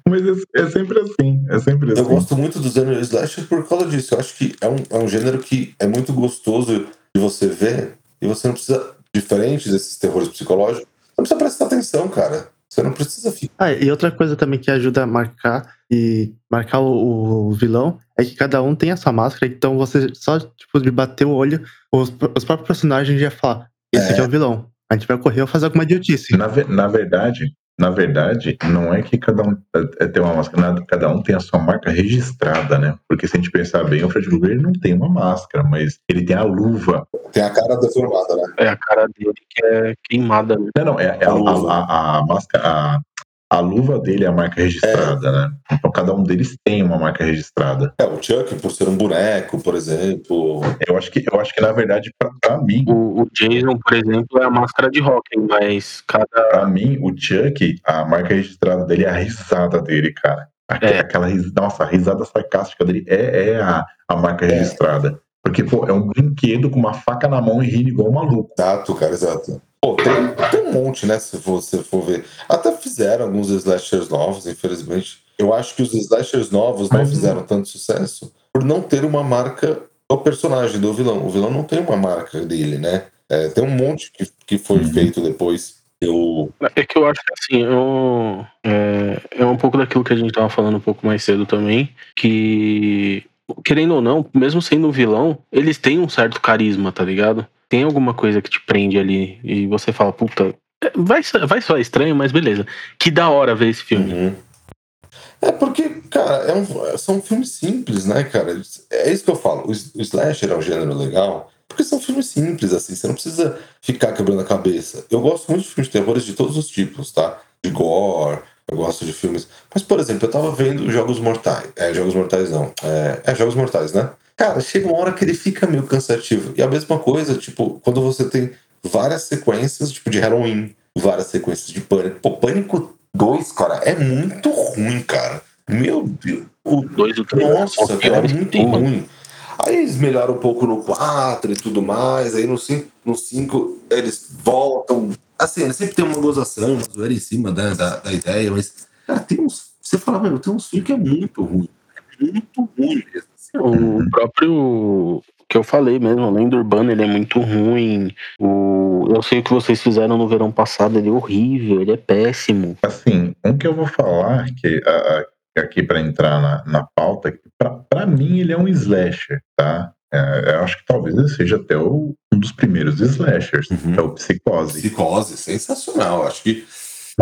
G: Mas é, é sempre assim, é sempre
B: eu
G: assim.
B: gosto muito do gênero slasher por causa disso. Eu acho que é um, é um gênero que é muito gostoso de você ver e você não precisa, diferente desses terrores psicológicos, você não precisa prestar atenção, cara. Você não precisa ficar.
F: Ah, e outra coisa também que ajuda a marcar e marcar o, o vilão é que cada um tem a sua máscara, então você só, tipo, de bater o olho, os, os próprios personagens já falam, esse aqui é o vilão. A gente vai correr ou fazer alguma idiotice.
G: Na, na verdade, na verdade, não é que cada um é, é, tem uma máscara, cada um tem a sua marca registrada, né? Porque se a gente pensar bem, o Fred Krueger ele não tem uma máscara, mas ele tem a luva.
B: Tem a cara deformada, né?
E: É a cara dele que é queimada. né?
G: Não, não, é, é a, a, a, a máscara, a, luva dele é a marca registrada, né? Então cada um deles tem uma marca registrada.
B: É, o Chuck, por ser um boneco, por exemplo.
G: Eu acho que, eu acho que na verdade, pra, pra mim,
E: O, o Jason, por exemplo, é a máscara de rock, mas cada.
G: Pra mim, o Chuck, a marca registrada dele é a risada dele, cara. Aque-
E: É.
G: Aquela nossa, a risada sarcástica dele é, é a, a marca
B: É.
G: registrada. Porque, pô, é um brinquedo com uma faca na mão e rindo igual um maluco.
B: Exato, cara, exato. Pô, tem, tem um monte, né? Se você for ver. Até fizeram alguns slashers novos, infelizmente. Eu acho que os slashers novos não
G: Mas-
B: fizeram tanto sucesso por não ter uma marca do personagem, do vilão. O vilão não tem uma marca dele, né? É, tem um monte que, que foi
G: Uhum.
B: feito depois. Eu,
E: É que eu acho que assim, eu, é, é um pouco daquilo que a gente tava falando um pouco mais cedo também, que, querendo ou não, mesmo sendo um vilão, eles têm um certo carisma, tá ligado? Tem alguma coisa que te prende ali e você fala, puta, vai, vai soar estranho, mas beleza. Que da hora ver esse filme.
B: Uhum. É porque, cara, é um- são filmes simples, né, cara? É isso que eu falo. O, o slasher é um gênero legal porque são filmes simples, assim. Você não precisa ficar quebrando a cabeça. Eu gosto muito de filmes de terrores de todos os tipos, tá? De gore, eu gosto de filmes. Mas, por exemplo, eu tava vendo Jogos Mortais. É, Jogos Mortais não. É, é Jogos Mortais, né? Cara, chega uma hora que ele fica meio cansativo. E a mesma coisa, tipo, quando você tem várias sequências, tipo, de Halloween, várias sequências de Pânico. Pô, Pânico 2, cara, é muito ruim, cara. Meu Deus. O
E: Dois ou três
B: nossa,
E: são
B: cara, é muito ruim. Aí eles melhoram um pouco no 4 e tudo mais. Aí no 5, no 5 eles voltam. Assim, eles sempre tem uma gozação, uma zoeira em cima da, da, da ideia, mas, cara, tem uns. Você fala, mano, tem uns filmes que é muito ruim. É muito ruim mesmo. assim.
E: O próprio que eu falei mesmo, a lenda urbana, ele é muito ruim. O, eu sei o que vocês fizeram no verão passado, ele é horrível, ele é péssimo.
G: Assim, um que eu vou falar, que a- a- aqui para entrar na, na pauta, pra mim ele é um slasher, tá? É, eu acho que talvez ele seja até o- um dos primeiros slashers,
B: Uhum.
G: é o Psicose.
B: Psicose, sensacional. Acho que.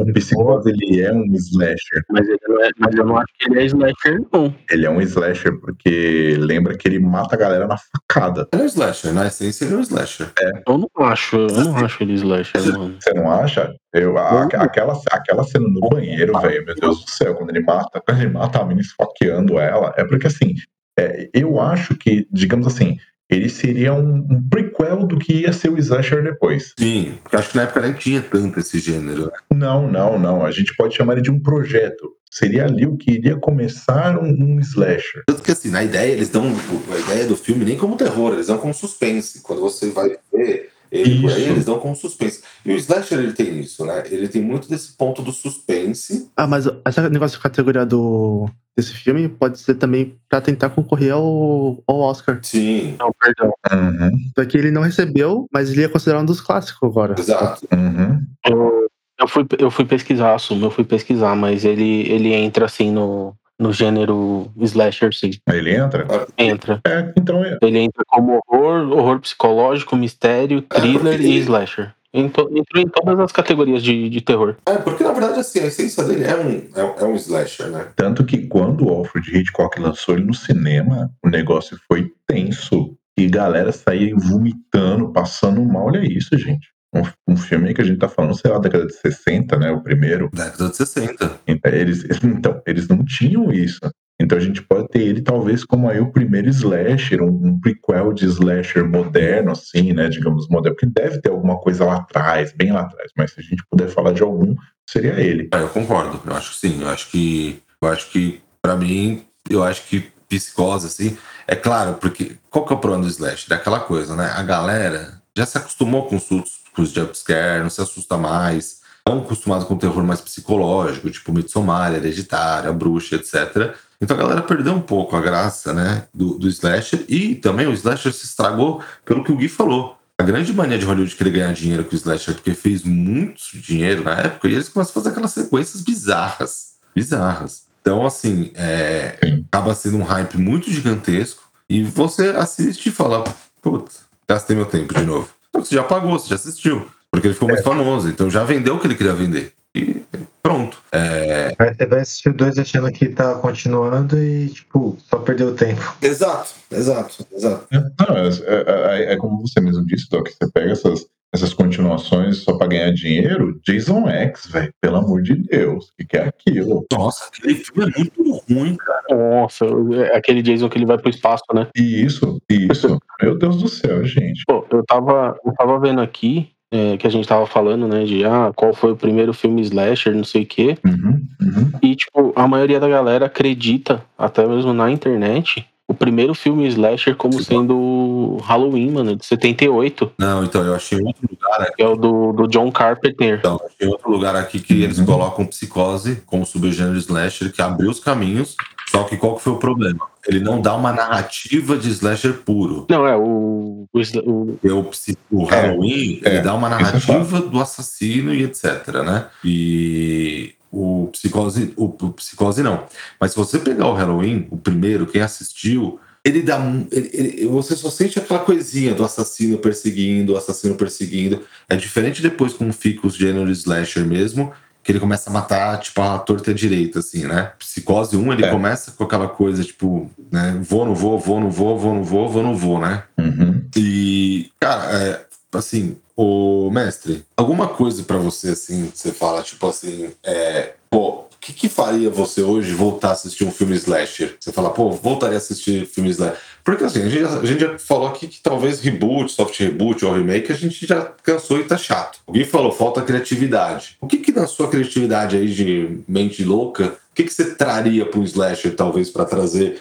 G: O Psicose, ele é um slasher.
E: Mas, ele não é, mas eu não acho que ele é slasher, não.
G: Ele é um slasher porque lembra que ele mata a galera na facada.
B: Ele é um slasher, na essência ele é um slasher.
E: Eu não acho, eu não acho ele slasher, mano.
G: Você não acha? Eu, a- aquela, aquela cena no banheiro, velho, meu Deus do céu, quando ele mata, quando ele mata a menina esfaqueando ela, é porque assim, é, eu acho que, digamos assim, ele seria um, um prequel do que ia ser o slasher depois.
B: Sim, porque acho que na época nem tinha tanto esse gênero. né?
G: Não, não, não. A gente pode chamar ele de um projeto. Seria ali o que iria começar um, um slasher.
B: Tanto que assim, na ideia, eles dão a ideia do filme nem como terror, eles dão como suspense. Quando você vai ver ele
G: Isso.
B: eles dão como suspense. E o slasher ele tem isso, né? Ele tem muito desse ponto do suspense.
F: Ah, mas esse negócio de categoria do, desse filme pode ser também pra tentar concorrer ao, ao Oscar.
B: Sim,
E: Não, perdão.
G: Uhum,
F: Só que ele não recebeu, mas ele é considerado um dos clássicos agora.
B: exato.
G: uhum.
E: Eu, eu, fui, eu fui pesquisar, assumo, eu fui pesquisar, mas ele, ele entra assim no, no gênero slasher, sim.
G: Ele entra?
E: Entra.
G: É, então é.
E: Ele entra como horror, horror psicológico, mistério, thriller
B: porque-
E: e slasher. Entrou, entrou em todas as categorias de, de terror.
B: É, porque na verdade, assim, a essência dele é um, é, é um slasher, né?
G: Tanto que quando o Alfred Hitchcock lançou ele no cinema, o negócio foi tenso. E galera saía vomitando, passando mal. Olha isso, gente. Um, um filme que a gente tá falando, sei lá, década de 60, né? O primeiro.
B: Década de 60.
G: Então eles, então, eles não tinham isso. Então a gente pode ter ele talvez como aí o primeiro slasher, um, um prequel de slasher moderno, assim, né? Digamos, moderno, porque deve ter alguma coisa lá atrás, bem lá atrás, mas se a gente puder falar de algum, seria ele.
B: É, eu concordo. Eu acho que sim. Eu acho que. Eu acho que, pra mim, eu acho que psicose, assim. É claro, porque qual que é o problema do slasher? É aquela coisa, né? A galera já se acostumou com os, sustos, com os jumpscare, não se assusta mais. Estão acostumados com terror mais psicológico, tipo Midsommar, Hereditário, a Bruxa, etc. Então a galera perdeu um pouco a graça, né? Do, do slasher. E também o slasher se estragou pelo que o Gui falou. A grande mania de Hollywood querer ganhar dinheiro com o slasher, porque fez muito dinheiro na época, e eles começam a fazer aquelas sequências bizarras. Bizarras. Então, assim, é, acaba sendo um hype muito gigantesco, e você assiste e fala, putz, gastei meu tempo de novo. Você já pagou, você já assistiu, porque ele ficou mais famoso, então já vendeu o que ele queria vender. E pronto. É,
H: Vai, vai assistir dois achando que tá continuando e, tipo, só perdeu o tempo.
B: Exato, exato, exato.
G: Não, é, é- é- é como você mesmo disse, Doc, você pega essas, essas continuações só pra ganhar dinheiro, Jason X, velho, pelo amor de Deus, o que, que é aquilo?
B: Nossa, aquele filme é muito ruim, cara.
E: Nossa, é aquele Jason que ele vai pro espaço, né?
G: E isso, isso, meu Deus do céu, gente.
E: Pô, eu tava, eu tava vendo aqui é, que a gente tava falando, né, de ah, qual foi o primeiro filme slasher, não sei o quê.
G: Uhum, uhum.
E: E, tipo, a maioria da galera acredita, até mesmo na internet, o primeiro filme slasher como sendo Halloween, mano, de 78.
B: Não, então eu achei outro lugar aqui.
E: Que é o do, do John Carpenter.
B: Então, achei outro lugar aqui que eles colocam psicose como subgênero slasher, que abriu os caminhos. Só que qual que foi o problema? Ele não dá uma narrativa de slasher puro.
E: Não, é o. O, o-
B: o, o Halloween,
G: é,
B: ele dá uma
G: é
B: narrativa do assassino e etc, né? E o Psicose, o, o Psicose não. Mas se você pegar o Halloween, o primeiro, quem assistiu, ele dá. ele- ele- você só sente aquela coisinha do assassino perseguindo, o assassino perseguindo. É diferente depois como fica os gêneros slasher mesmo, que ele começa a matar, tipo, a torta direita, assim, né? Psicose 1, ele
G: É.
B: começa com aquela coisa, tipo, né? Vou, não vou, vou, não vou, vou, não vou, vou, não vou, né?
G: Uhum.
B: E, cara, é, assim, o mestre, alguma coisa pra você, assim, você fala, tipo assim, é, pô, o que, que faria você hoje voltar a assistir um filme slasher? Você fala, pô, voltaria a assistir filme slasher. Porque assim, a gente, a gente já falou aqui que talvez reboot, soft reboot ou remake, a gente já cansou e tá chato. Gui falou, falta criatividade. O que que na sua criatividade aí de mente louca, o que que você traria para slasher, talvez, pra trazer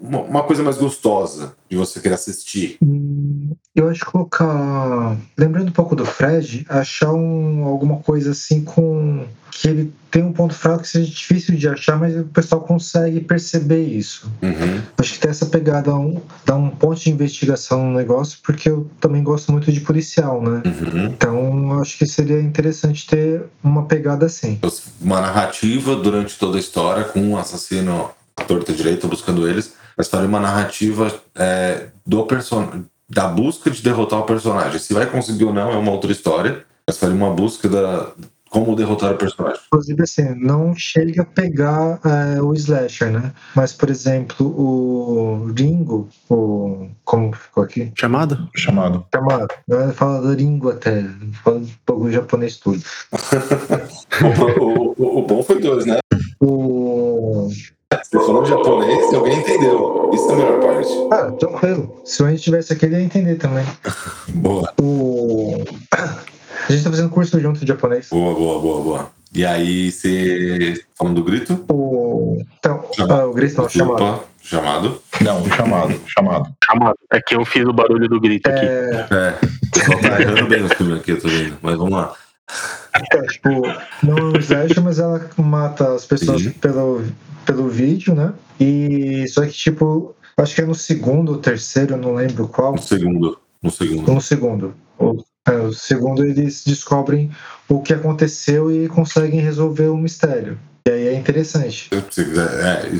B: uma, coisa mais gostosa de você querer assistir?
H: Hum, Eu acho que colocar. Lembrando um pouco do Fred, achar um, alguma coisa assim com. que ele tem um ponto fraco que seja difícil de achar, mas o pessoal consegue perceber isso.
B: Uhum.
H: Acho que tem essa pegada, um, dá um ponto de investigação no negócio, porque eu também gosto muito de policial, né?
B: Uhum.
H: Então acho que seria interessante ter uma pegada assim.
B: Uma narrativa durante toda a história com um assassino torta direita buscando eles, mas faria uma narrativa é, do person... da busca de derrotar o personagem. Se vai conseguir ou não é uma outra história, mas faria uma busca da como derrotar o personagem.
H: Inclusive, assim, não chega a pegar é, o slasher, né? Mas, por exemplo, o Ringo, o. Como ficou aqui?
F: Chamado?
G: Chamado.
H: Chamado. Eu falo do Ringo até. Fala um pouco japonês tudo. (laughs)
B: o, o- o- o bom foi dois, né?
H: O.
B: Você falou japonês e alguém entendeu. Isso é a melhor parte.
H: Ah, tranquilo. Se o gente tivesse aqui, ele ia entender também. (laughs)
B: Boa,
H: O. A gente tá fazendo curso junto de japonês.
B: boa, boa, boa, boa. E aí, você. Falando do grito?
H: O. Então, ah, o Grace não, chamado.
B: Opa, chamado.
G: Não, chamado. Chamado.
E: Chamado. É que eu fiz o barulho do grito aqui.
H: É,
B: É, só tá errando bem os filmes aqui, eu tô vendo. Mas vamos lá.
H: É, tipo, não é slasher, mas ela mata as pessoas
B: Sim.
H: pelo, pelo vídeo, né? E só que, tipo, acho que é no segundo ou terceiro, não lembro qual.
B: No segundo. No segundo.
H: No segundo. O, é, o segundo eles descobrem o que aconteceu e conseguem resolver o mistério. E aí é interessante.
B: É,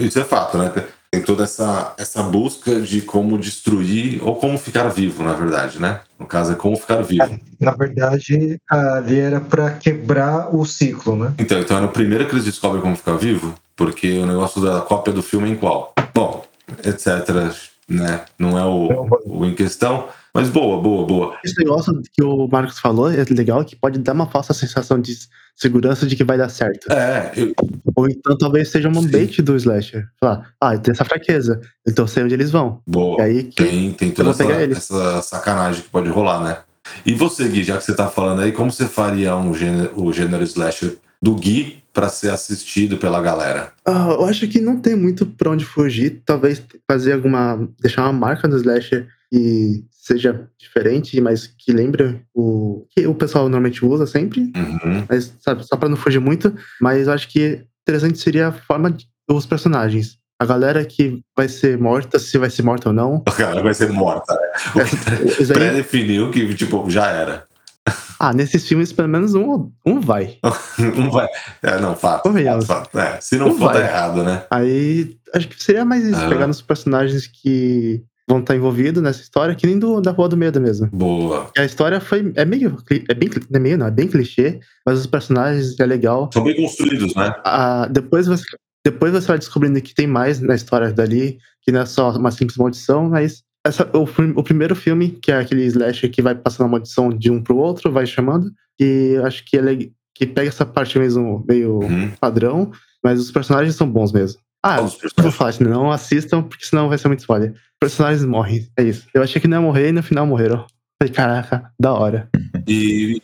B: isso é fato, né? Tem toda essa, essa busca de como destruir ou como ficar vivo, na verdade, né? No caso, é como ficar vivo.
H: Na verdade, ali era pra quebrar o ciclo, né?
B: Então, então é no primeiro que eles descobrem como ficar vivo, porque o negócio da cópia do filme é em qual? Bom, etc, né? Não é o, o em questão, mas boa, boa, boa.
F: Esse negócio que o Marcos falou é legal, que pode dar uma falsa sensação de segurança de que vai dar certo.
B: É, eu-
F: Ou então talvez seja um
B: Sim.
F: bait do slasher. Falar, ah, tem essa fraqueza, então sei onde eles vão.
B: boa.
F: E aí que
B: Tem, tem toda essa, essa sacanagem que pode rolar, né? E você, Gui, já que você tá falando aí, como você faria um gênero, o gênero slasher do Gui pra ser assistido pela galera?
F: Ah, eu acho que não tem muito pra onde fugir. Talvez fazer alguma. deixar uma marca no slasher que seja diferente, mas que lembre o que o pessoal normalmente usa sempre.
B: Uhum.
F: Mas, sabe, só pra não fugir muito. Mas eu acho que interessante seria a forma dos personagens. A galera que vai ser morta, se vai ser morta ou não.
B: O cara vai ser morta. né? (laughs)
F: Aí-
B: Pré-definiu que, tipo, já era.
F: ah, nesses filmes, pelo menos um, um vai.
B: Não (laughs) vai. É, não, fato. Fato. É, se não
F: Não
B: for,
F: vai.
B: tá errado, né?
F: Aí acho que seria mais isso,
B: Ah.
F: pegar nos personagens que vão estar envolvidos nessa história, que nem do, da Rua do Medo mesmo.
B: Boa.
F: E a história foi. É meio. É bem, não é meio, não, é bem clichê, mas os personagens é legal.
B: São bem construídos, né?
F: Ah, depois, você, depois você vai descobrindo que tem mais na história dali, que não é só uma simples maldição, mas. Essa, o, o primeiro filme, que é aquele slasher que vai passando a maldição de um pro outro, vai chamando, e acho que ele que pega essa parte mesmo meio
B: Uhum.
F: padrão, mas os personagens são bons mesmo. Ah, falar isso, não assistam, porque senão vai ser muito spoiler. Os personagens morrem, é isso. Eu achei que não ia morrer e no final morreram. Falei, caraca, da hora. (laughs)
B: E,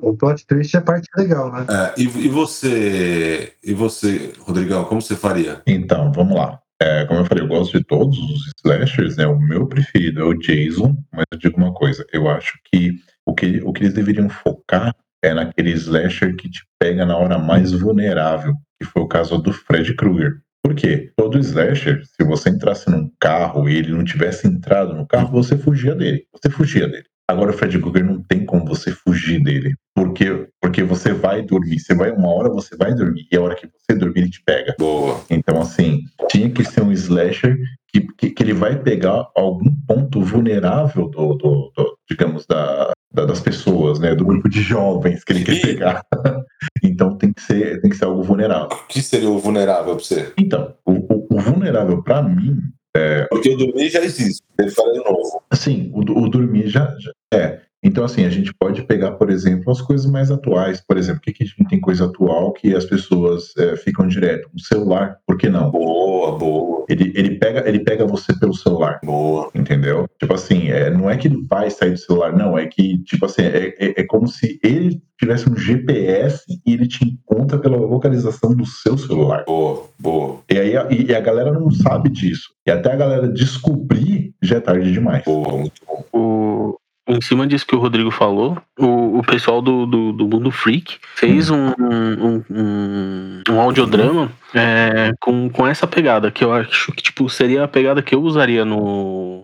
H: O plot twist é a parte legal, né?
B: é, e, e você, e você, Rodrigão, como você faria?
G: Então, vamos lá. é, como eu falei, eu gosto de todos os slashers, né? O meu preferido é o Jason, mas eu digo uma coisa, eu acho que o que, o que eles deveriam focar é naquele slasher que te pega na hora mais vulnerável, que foi o caso do Fred Krueger. Por quê? Todo slasher, se você entrasse num carro e ele não tivesse entrado no carro, você fugia dele. Você fugia dele. Agora o Fred Krueger não tem como você fugir dele. Porque, porque você vai dormir. Você vai, uma hora você vai dormir. E a hora que você dormir, ele te pega.
B: Boa.
G: Então, assim, tinha que ser um slasher que, que, que ele vai pegar algum ponto vulnerável do, do, do digamos, da, da- das pessoas, né? Do grupo de jovens que ele quer
B: E-
G: pegar. (laughs) então tem que ser, tem que ser algo vulnerável.
B: O que seria o vulnerável pra você?
G: Então, o, o- o vulnerável pra mim,
B: Porque o dormir já existe. Ele fala de novo.
G: assim, o, o dormir já, já é. Então, assim, a gente pode pegar, por exemplo, as coisas mais atuais. Por exemplo, o que, que a gente tem coisa atual que as pessoas é, ficam direto? O celular, por que não?
B: Boa, boa,
G: Ele, ele, pega, ele pega você pelo celular.
B: boa.
G: Entendeu? Tipo assim, é, não é que ele vai sair do celular, não. É que, tipo assim, é, é, é como se ele tivesse um GPS e ele te encontra pela localização do seu celular.
B: Boa, boa,
G: E aí a, e a galera não sabe disso. E até a galera descobrir já é tarde demais.
B: boa, muito bom.
E: O, em cima disso que o Rodrigo falou, o, o pessoal do, do, do Mundo Freak fez um, um, um, um audiodrama é, com, com essa pegada, que eu acho que tipo, seria a pegada que eu usaria no.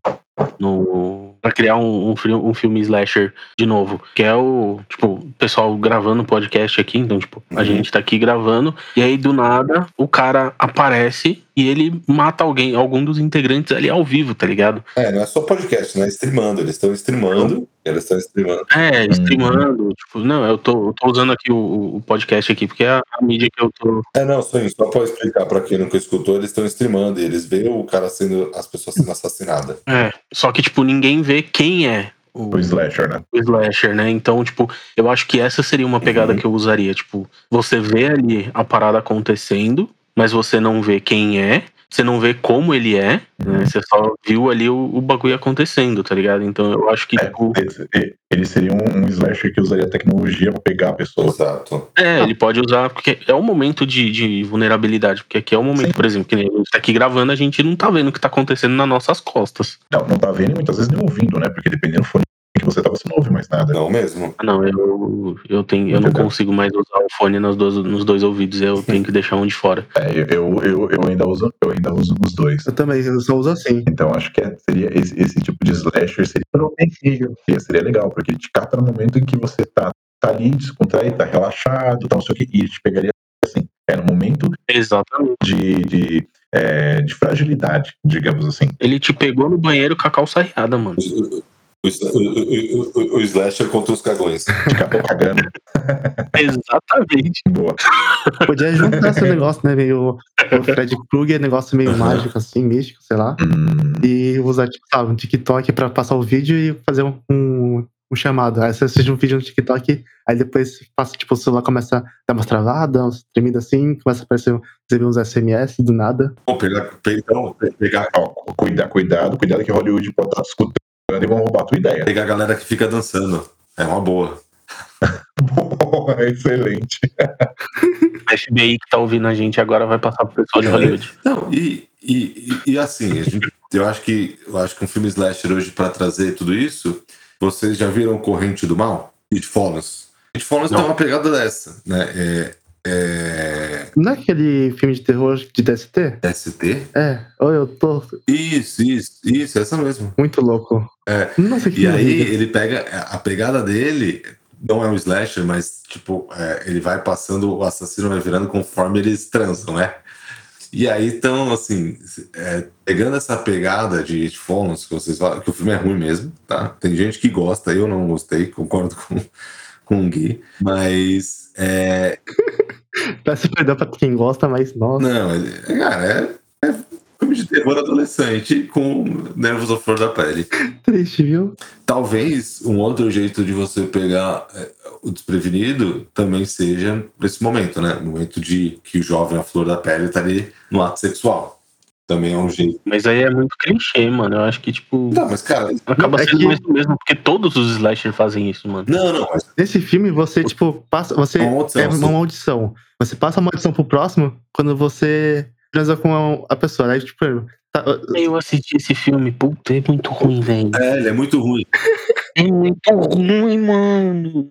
E: no pra criar um, um, um filme slasher de novo. Que é o, tipo, o pessoal gravando podcast aqui, então, tipo, a
B: Uhum.
E: gente tá aqui gravando, e aí do nada o cara aparece e ele mata alguém, algum dos integrantes ali ao vivo, tá ligado?
B: É, não é só podcast, não é streamando. Eles estão streamando. Eles estão streamando.
E: É, streamando. Tipo, não, eu tô, eu tô usando aqui o, o podcast aqui, porque é a, a mídia que eu tô.
B: É, não, só isso. Só pra explicar pra quem nunca escutou, eles estão streamando. E eles veem o cara sendo. as pessoas sendo assassinadas. (laughs)
E: É. Só que, tipo, ninguém vê quem é o,
G: O slasher, né?
E: o slasher, né? Então, tipo, eu acho que essa seria uma pegada
B: Uhum.
E: que eu usaria. Tipo, você vê ali a parada acontecendo, mas você não vê quem é. Você não vê como ele é, né? Você só viu ali o, o bagulho acontecendo, tá ligado? Então eu acho que,
G: É,
E: tipo,
G: ele- seria um, um slasher que usaria tecnologia pra pegar a pessoa.
B: Exato.
E: É, ele pode usar, porque é um momento de, de vulnerabilidade, porque aqui é um momento, por exemplo, que nem a gente tá aqui gravando, a gente não tá vendo o que tá acontecendo nas nossas costas.
G: Não, não tá vendo e muitas vezes nem ouvindo, né? Porque dependendo do fone você você não ouve mais nada.
B: Não mesmo.
E: Ah, Não, eu, eu, tenho, eu não consigo mais usar o fone nos dois, nos dois ouvidos, eu tenho que deixar um de fora. (laughs)
G: É, eu, eu, eu, ainda uso, eu ainda uso nos dois.
F: Eu também, eu só uso assim.
G: Então acho que é- seria esse, esse tipo de slasher seria,
H: Prometido.
G: seria legal, porque ele te capta no momento em que você tá, tá ali, descontraído, tá relaxado, tá não sei o que, e ele te pegaria assim. É no momento
E: Exatamente.
G: de, de, é, de fragilidade, digamos assim.
E: Ele te pegou no banheiro com a calça arriada, mano.
B: O, o, o, o, slasher contra os cagões.
G: De capa cagando. (laughs)
E: Exatamente.
G: Boa.
F: Podia juntar esse negócio, né? Meio o Fred Krueger, negócio meio mágico, assim, místico, sei lá.
G: Hum,
F: E usar, tipo, sabe, um TikTok pra passar o vídeo e fazer um, um, um chamado. Aí você assiste um vídeo no TikTok, aí depois passa, tipo, o celular começa a dar umas travadas, umas tremidas assim, começa a aparecer, receber uns SMS do nada.
B: Bom, pegar, então, pegar,
G: ó, cuida, cuidado, cuidado que Hollywood pode estar escutando e vão roubar a tua ideia.
B: pegar a galera que fica dançando. É uma boa.
G: Boa, (laughs) excelente. (laughs)
E: A FBI que tá ouvindo a gente agora vai passar pro pessoal de
B: É.
E: Hollywood. (laughs)
B: Não, e, e, e, e assim, a gente, eu acho que eu acho que um filme slasher hoje pra trazer tudo isso, vocês já viram Corrente do Mal? It Follows. It Follows
E: Não.
B: tem uma pegada dessa, né? É, é,
F: Não é aquele filme de terror de DST?
B: ST?
F: É, ou eu tô
B: Isso, isso, isso, essa mesmo.
F: muito louco.
B: É.
F: Nossa, que
B: E aí
F: horrível.
B: ele pega a pegada dele, não é um slasher, mas tipo, é, ele vai passando, o assassino vai virando conforme eles transam, né? E aí então, assim, é, pegando essa pegada de It Follows, que vocês falam, que o filme é ruim mesmo, tá? Tem gente que gosta, eu não gostei, concordo com, com o Gui, mas é, (laughs) (laughs)
F: Peço perdão pra quem gosta, mas nossa.
B: não, cara, é, é filme de terror adolescente com nervos à flor da pele. (laughs)
F: Triste, viu?
B: Talvez um outro jeito de você pegar é, o desprevenido também seja nesse momento, né? No momento de que o jovem, a flor da pele, está ali no ato sexual. Também é um jeito.
E: Mas aí é muito clichê, mano. Eu acho que, tipo,
B: Não, mas cara.
E: acaba
F: É
E: sendo
F: que-
E: mais do mesmo, porque todos os slasher fazem isso, mano.
B: Não, não, mas
F: Nesse filme, você, tipo, passa. Você
B: Uma maldição,
F: é uma
B: sim.
F: maldição. Você passa a maldição pro próximo quando você transa com a, a pessoa. Aí, tipo, tá-
E: Eu assisti esse filme, puta, é muito ruim, velho.
B: É, ele é muito ruim.
E: É muito ruim, mano.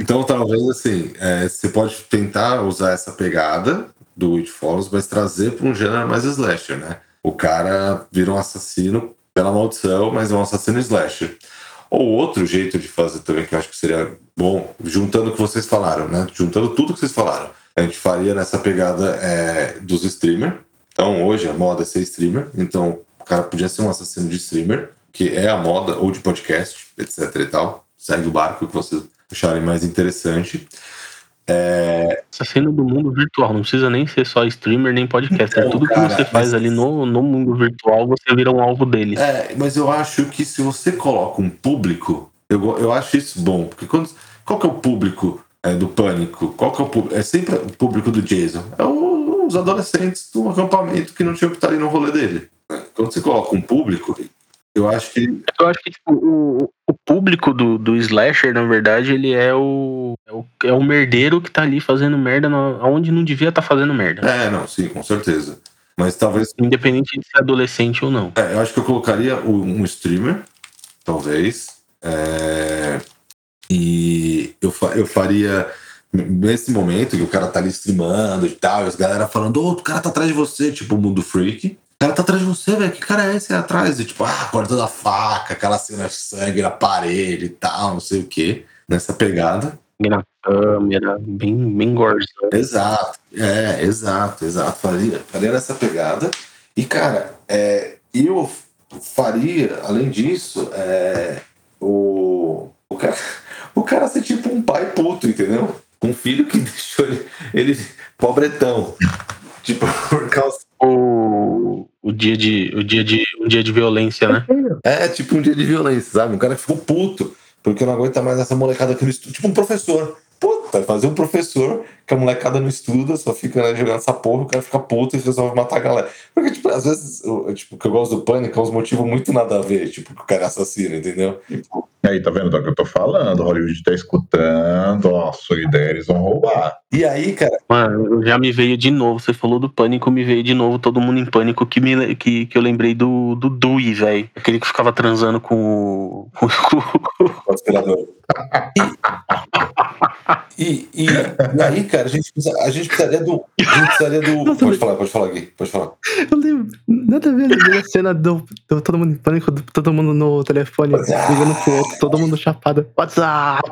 B: Então, talvez assim, é, você pode tentar usar essa pegada do It Follows, mas trazer para um gênero mais slasher, né? O cara vira um assassino pela maldição, mas é um assassino slasher. Ou outro jeito de fazer também, que eu acho que seria bom, juntando o que vocês falaram, né? Juntando tudo que vocês falaram. A gente faria nessa pegada é, dos streamers. Então, hoje a moda é ser streamer. Então, o cara podia ser um assassino de streamer, que é a moda, ou de podcast, etc e tal. Segue o barco que vocês acharem mais interessante. É,
E: Assassino do mundo virtual, não precisa nem ser só streamer nem podcaster.
B: Então,
E: Tudo
B: cara,
E: que você faz
B: mas-
E: ali no, no mundo virtual, você vira um alvo deles.
B: É, mas eu acho que se você coloca um público, eu, eu acho isso bom. Porque quando, qual que é o público é, do Pânico? Qual que é o público? É sempre o público do Jason. É o- os adolescentes do acampamento que não tinham que estar ali no rolê dele. Quando você coloca um público, eu acho que.
E: Eu acho que tipo, o, o público do, do slasher, na verdade, ele é o, é o, é o merdeiro que tá ali fazendo merda no- onde não devia estar fazendo merda.
B: É, não, sim, com certeza. Mas talvez.
E: Independente de ser adolescente ou não.
B: É, eu acho que eu colocaria um streamer, talvez. É, e eu, fa- eu faria. Nesse momento que o cara tá ali streamando e tal, e as galera falando, ô, o cara tá atrás de você, tipo o mundo freak. O cara tá atrás de você, velho. Que cara é esse aí atrás? E tipo, ah, cortando a faca, aquela cena de sangue na parede e tal, não sei o quê. Nessa pegada.
E: Na câmera, bem, bem gorzão.
B: Exato, é, exato, exato. Faria, faria nessa pegada. E, cara, é, eu faria, além disso, é, o, o, cara, o cara ser tipo um pai puto, entendeu? Um filho que (laughs) deixou ele, ele pobretão. Tipo, por causa.
E: O, o dia de o dia de um dia de violência, né?
B: É, tipo um dia de violência, sabe? Um cara que ficou puto, porque não aguenta mais essa molecada aqui no estúdio. Tipo um professor. Puta, fazer um professor que a molecada não estuda, só fica né, jogando essa porra, o cara fica puto e resolve matar a galera. Porque, tipo, às vezes, o tipo, o que eu gosto do pânico é uns motivos muito nada a ver, tipo, que o cara é assassino, entendeu?
G: Aí, tá vendo do que eu tô falando? Hollywood tá escutando, ó, sua ideia, eles vão roubar.
B: E aí, cara,
E: Mano, já me veio de novo. Você falou do pânico, me veio de novo todo mundo em pânico que, me, que, que eu lembrei do, do Dewey, velho. Aquele que ficava transando com o. com o-
B: conspirador. E, e, e aí, cara, a gente, precisa- a gente precisaria do. A gente precisaria do. Pode falar, pode falar aqui, pode falar.
F: Eu lembro, nada a ver, da cena do, do todo mundo em pânico, do, todo mundo no telefone,
B: WhatsApp.
F: ligando pro outro, todo mundo chapado. WhatsApp!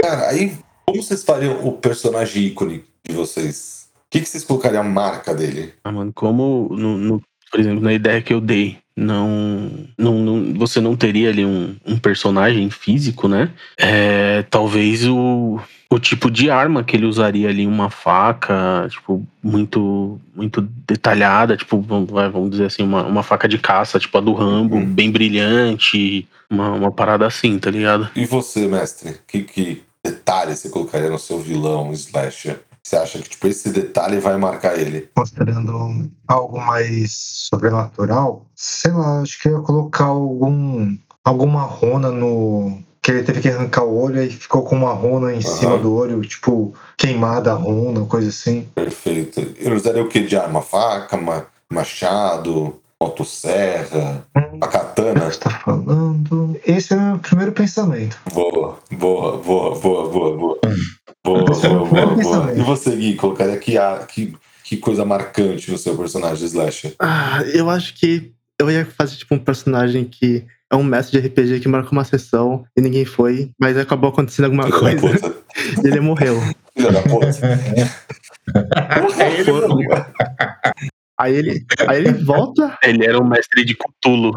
B: Cara, aí, como vocês fariam o personagem ícone de vocês? O que, que vocês colocariam a marca dele?
E: Ah, mano, como, no, no- por exemplo, na ideia que eu dei, não, não, não- você não teria ali um, um personagem físico, né? É, talvez o, o tipo de arma que ele usaria ali, uma faca, tipo, muito, muito detalhada, tipo, vamos, dizer assim, uma, uma faca de caça, tipo a do Rambo,
B: Uhum.
E: bem brilhante, uma, uma parada assim, tá ligado?
B: E você, mestre? Que, que detalhe você colocaria no seu vilão slasher? Você acha que tipo, esse detalhe vai marcar ele?
H: Considerando algo mais sobrenatural, sei lá, acho que eu ia colocar algum, alguma rona no. Que ele teve que arrancar o olho e ficou com uma rona em cima do olho, tipo, queimada a rona, coisa assim.
B: Perfeito. Ele usaria o que de arma? Faca, ma- machado, motosserra,
H: Hum,
B: a katana?
H: Você tá falando. Esse é o meu primeiro pensamento.
B: Boa, boa, boa, boa, boa, boa. Boa,
H: Esse é o
B: boa, boa, boa. E você, Gui, colocaria que, a- que, que coisa marcante no seu personagem slasher?
F: Ah, eu acho que eu ia fazer tipo um personagem que é um mestre de RPG que marcou uma sessão e ninguém foi, mas acabou acontecendo alguma coisa e (laughs) ele morreu.
B: Filho da puta.
F: Aí ele, aí ele volta,
E: Ele era um mestre de Cthulhu.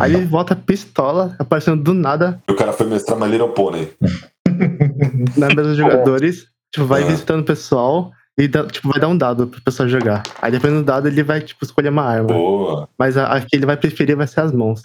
F: aí ele volta pistola, aparecendo do nada
B: o cara foi mestrar My Little Pony. (laughs)
F: na mesa dos jogadores, tipo, vai
B: Ah.
F: visitando o pessoal e dá- tipo, vai dar um dado pro pessoal jogar. Aí dependendo do dado, ele vai tipo, escolher uma arma.
B: Boa.
F: Mas a, a que ele vai preferir vai ser as mãos.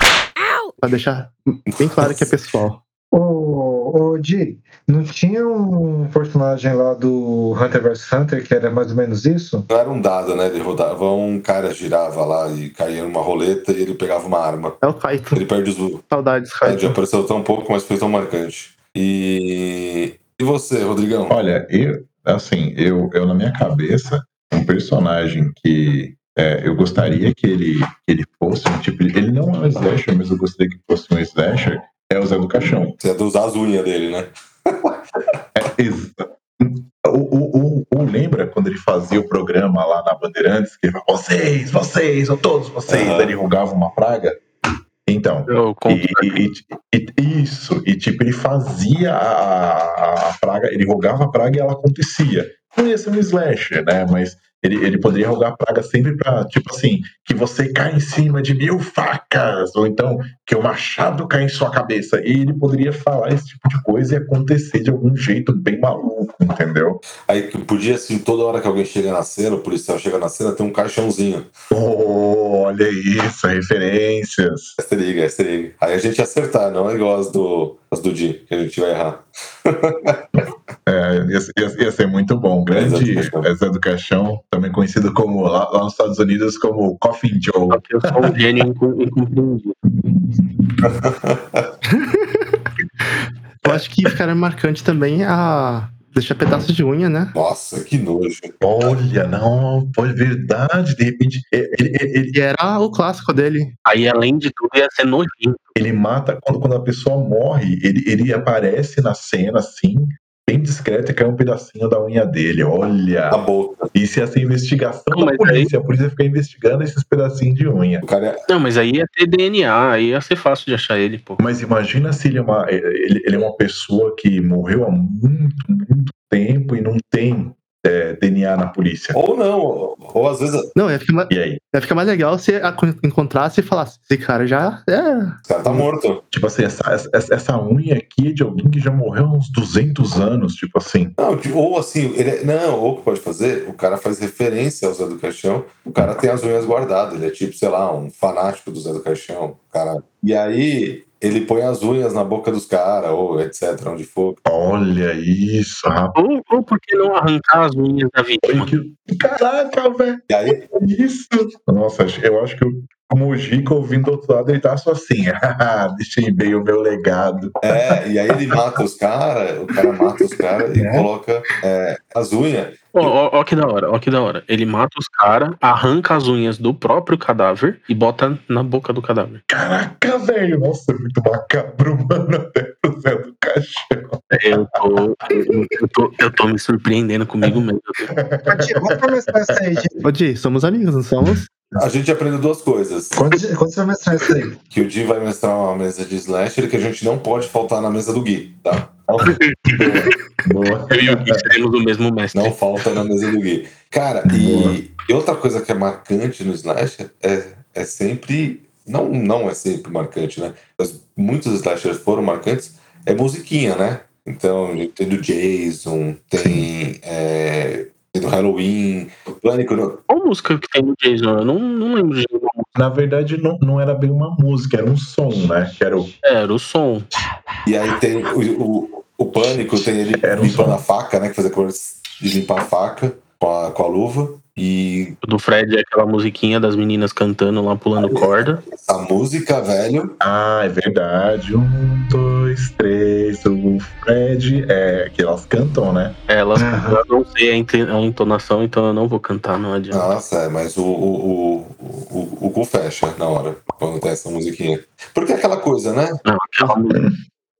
F: Pra deixar bem claro que é pessoal.
H: Ô, ô, Di, não tinha um personagem lá do Hunter vs Hunter que era mais ou menos isso?
B: Não era um dado, né? Ele rodava, um cara girava lá e caía numa roleta e ele pegava uma arma.
F: É o Kaito.
B: Ele perde os.
F: Saudades,
B: Já
F: Kaito.
B: apareceu tão pouco, mas foi tão marcante. E. E você, Rodrigão?
G: Olha, eu, assim, eu, eu na minha cabeça, um personagem que é, eu gostaria que ele, que ele fosse um tipo. Ele não é um slasher, mas eu gostaria que fosse um slasher, é o Zé do Caixão.
B: Você é usar as unhas dele, né?
G: É, exa- o, o, o, o lembra quando ele fazia o programa lá na Bandeirantes, que ele falava, vocês, vocês, ou todos vocês, daí ele rugava uma praga? Então, e, e- e- isso, e tipo, ele fazia a, a- a praga, ele rogava a praga e ela acontecia. Não ia ser um slasher, né? Mas ele, ele poderia rogar praga sempre pra, tipo assim, que você cai em cima de mil facas, ou então que o machado cai em sua cabeça. E ele poderia falar esse tipo de coisa e acontecer de algum jeito bem maluco, entendeu?
B: Aí que podia, assim, toda hora que alguém chega na cena, o policial chega na cena, tem um caixãozinho.
G: Oh, olha isso, referências.
B: Se liga, se liga. Aí a gente acertar, não é igual as do, as do Di, que a gente vai errar. (laughs)
G: É, ia, ia- ia ser muito bom. Grande
B: do Caixão.
G: Zé do Caixão, também conhecido como lá, lá nos Estados Unidos como Joe.
E: Só que eu sou um gênio incom- incompreendido.
F: Eu acho que ficaria marcante também a. Deixar pedaços de unha, né?
B: Nossa, que nojo.
G: Olha, não, foi verdade. De repente, ele, ele, ele,
F: E era o clássico dele.
E: Aí, além de tudo, ia ser nojento.
G: ele mata quando, quando a pessoa morre, ele, ele aparece na cena assim, bem discreto, e cai um pedacinho da unha dele. Olha,
B: Na boca.
G: isso ia ser investigação
E: Não,
G: da polícia. A polícia fica investigando esses pedacinhos de unha.
B: O cara é
E: Não, mas aí ia ter DNA, aí ia ser fácil de achar ele, pô.
G: Mas imagina se ele é uma, ele, ele é uma pessoa que morreu há muito, muito tempo e não tem é, DNA na polícia.
B: Ou não, ou, ou às vezes
F: Não, ia ficar, ma-
G: E aí?
F: ia ficar mais legal se a- encontrasse e falasse: esse cara já é.
B: o cara tá morto.
G: Tipo assim, essa, essa, essa unha aqui é de alguém que já morreu há uns 200 anos, tipo assim.
B: Não, tipo, ou assim, ele é- não, ou o que pode fazer, o cara faz referência ao Zé do Caixão, o cara tem as unhas guardadas, ele é tipo, sei lá, um fanático do Zé do Caixão, cara. E aí ele põe as unhas na boca dos caras, ou etc, onde for.
G: Olha isso, rapaz.
E: Ou, ou por que não arrancar as unhas da vítima?
G: Que- Caraca, velho.
B: E aí,
G: Isso. Nossa, eu acho que o o Mujica ouvindo do outro lado, ele tá só assim. (laughs) "Ah, Deixei bem o meu legado.
B: é, e aí ele mata os caras, o cara mata os caras e
G: É.
B: coloca é, as unhas.
E: Ó, ó, ó que da hora, ó que da hora. Ele mata os caras, arranca as unhas do próprio cadáver e bota na boca do cadáver.
G: Caraca, velho. Nossa, é muito macabro, (laughs) mano. Até pro Zé do Caixão.
E: Eu tô, eu, tô, eu tô me surpreendendo comigo mesmo.
H: Vamos começar isso aí, gente.
F: Di, somos amigos, não somos?
B: A gente aprendeu duas coisas.
H: Quando, quando você vai mestrar isso aí?
B: Que o Di vai mestrar uma mesa de slasher que a gente não pode faltar na mesa do Gui, tá? (laughs)
G: Boa.
E: Eu e o Gui seremos o mesmo mestre.
B: Não falta na mesa do Gui. Cara, e, e outra coisa que é marcante no slasher é, é sempre. Não, não é sempre marcante, né? Mas muitos slashers foram marcantes, é musiquinha, né? Então, tem do Jason, tem, é, tem do Halloween, o Pânico. no-
E: Qual música que tem no Jason? Eu não, não lembro de nenhuma música.
G: Na verdade, não, não era bem uma música, era um som, né? Que era o.
E: Era o som.
B: E aí tem o, o, o Pânico, tem ele
G: Era um
B: limpando
G: som.
B: a faca, né? Que fazia coisa de limpar a faca com a, com a luva. E
E: O do Fred é aquela musiquinha das meninas cantando lá, pulando corda.
B: essa música, velho,
G: Ah, é verdade. Um, dois, três. O Fred. É, que elas cantam, né?
E: Elas, (laughs)
H: Aham.
E: eu não sei a, a entonação, então eu não vou cantar, não adianta.
B: Nossa, é, mas o, o, o, o, o cu fecha na hora, quando tem essa musiquinha. Porque é aquela coisa, né?
E: Não, aquela música.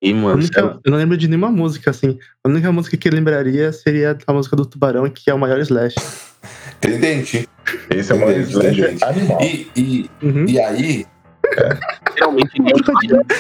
E: E,
F: A
E: mano,
F: única- eu não lembro de nenhuma música, assim. A única música que eu lembraria seria a música do Tubarão, que é o maior slash.
B: Tem dente.
G: Esse é
B: Entendi,
G: slasher
B: entendi.
G: animal.
B: E, e,
F: Uhum.
B: e aí,
E: realmente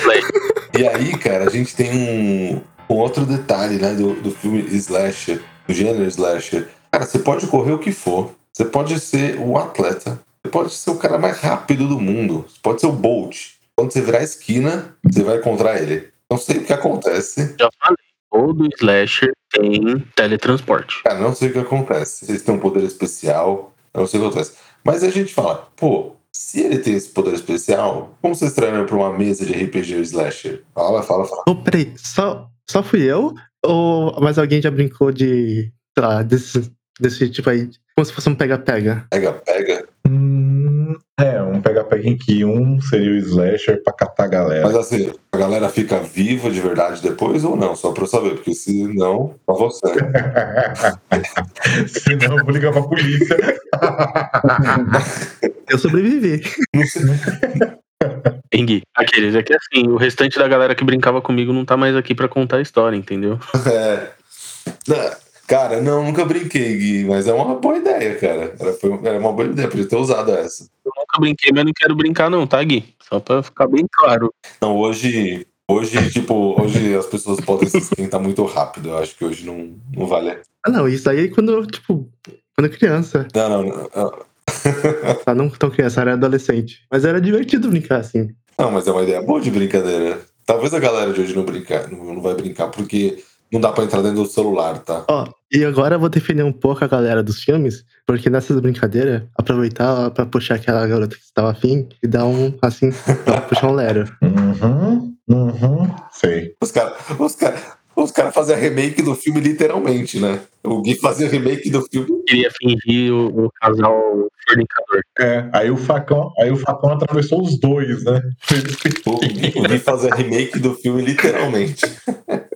E: Flash. (laughs)
B: e aí, cara, a gente tem um, um outro detalhe, né, do, do filme Slasher, do gênero Slasher. Cara, você pode correr o que for. Você pode ser o atleta. Você pode ser o cara mais rápido do mundo. Você pode ser o Bolt. Quando você virar a esquina, você vai encontrar ele. Não sei o que acontece.
E: Já falei. Todo slasher tem teletransporte.
B: Cara, não sei o que acontece. Vocês têm um poder especial, eu não sei o que acontece. Mas a gente fala, pô, se ele tem esse poder especial, como vocês treinam pra uma mesa de RPG slasher? Fala, fala, fala.
F: Ô, peraí, só, só fui eu? Ou mais alguém já brincou de. sei lá, desse, desse tipo aí? Como se fosse um pega-pega.
B: Pega, pega.
G: Hum, é, pega-pega em que um seria o slasher pra catar a galera.
B: Mas assim, a galera fica viva de verdade depois ou não? Só pra eu saber, porque se não, pra você. (laughs)
G: Senão eu vou ligar pra polícia. (laughs)
F: Eu sobrevivi.
E: Engui. Aqueles, é que assim, o restante da galera que brincava comigo não tá mais aqui pra contar a história, entendeu?
B: É. Cara, não, nunca brinquei, Gui, mas é uma boa ideia, cara. Era, foi, era uma boa ideia, podia ter usado essa.
E: Eu nunca brinquei, mas não quero brincar, não, tá, Gui? Só pra ficar bem claro.
B: Não, hoje, hoje, tipo, hoje as pessoas podem se esquentar muito rápido. Eu acho que hoje não, não vale.
F: Ah, não, isso aí quando, tipo, quando criança.
B: Não, não, não. não.
F: Tá, (laughs) não tão criança, era adolescente. Mas era divertido brincar assim.
B: Não, mas é uma ideia boa de brincadeira. Talvez a galera de hoje não brincar, não, não vai brincar porque não dá pra entrar dentro do celular, tá?
F: Ó, e agora eu vou defender um pouco a galera dos filmes, porque nessas brincadeiras, aproveitar pra puxar aquela garota que estava afim e dar um, assim, pra puxar um lero. (laughs)
G: Uhum, uhum, sei.
B: Os caras os cara, os cara faziam remake do filme literalmente, né? O Gui fazia remake do filme.
E: Queria fingir o, o casal fornicador.
G: É, aí o facão, aí o facão atravessou os dois, né?
B: O (laughs) Gui, o Gui fazia remake do filme literalmente. (laughs)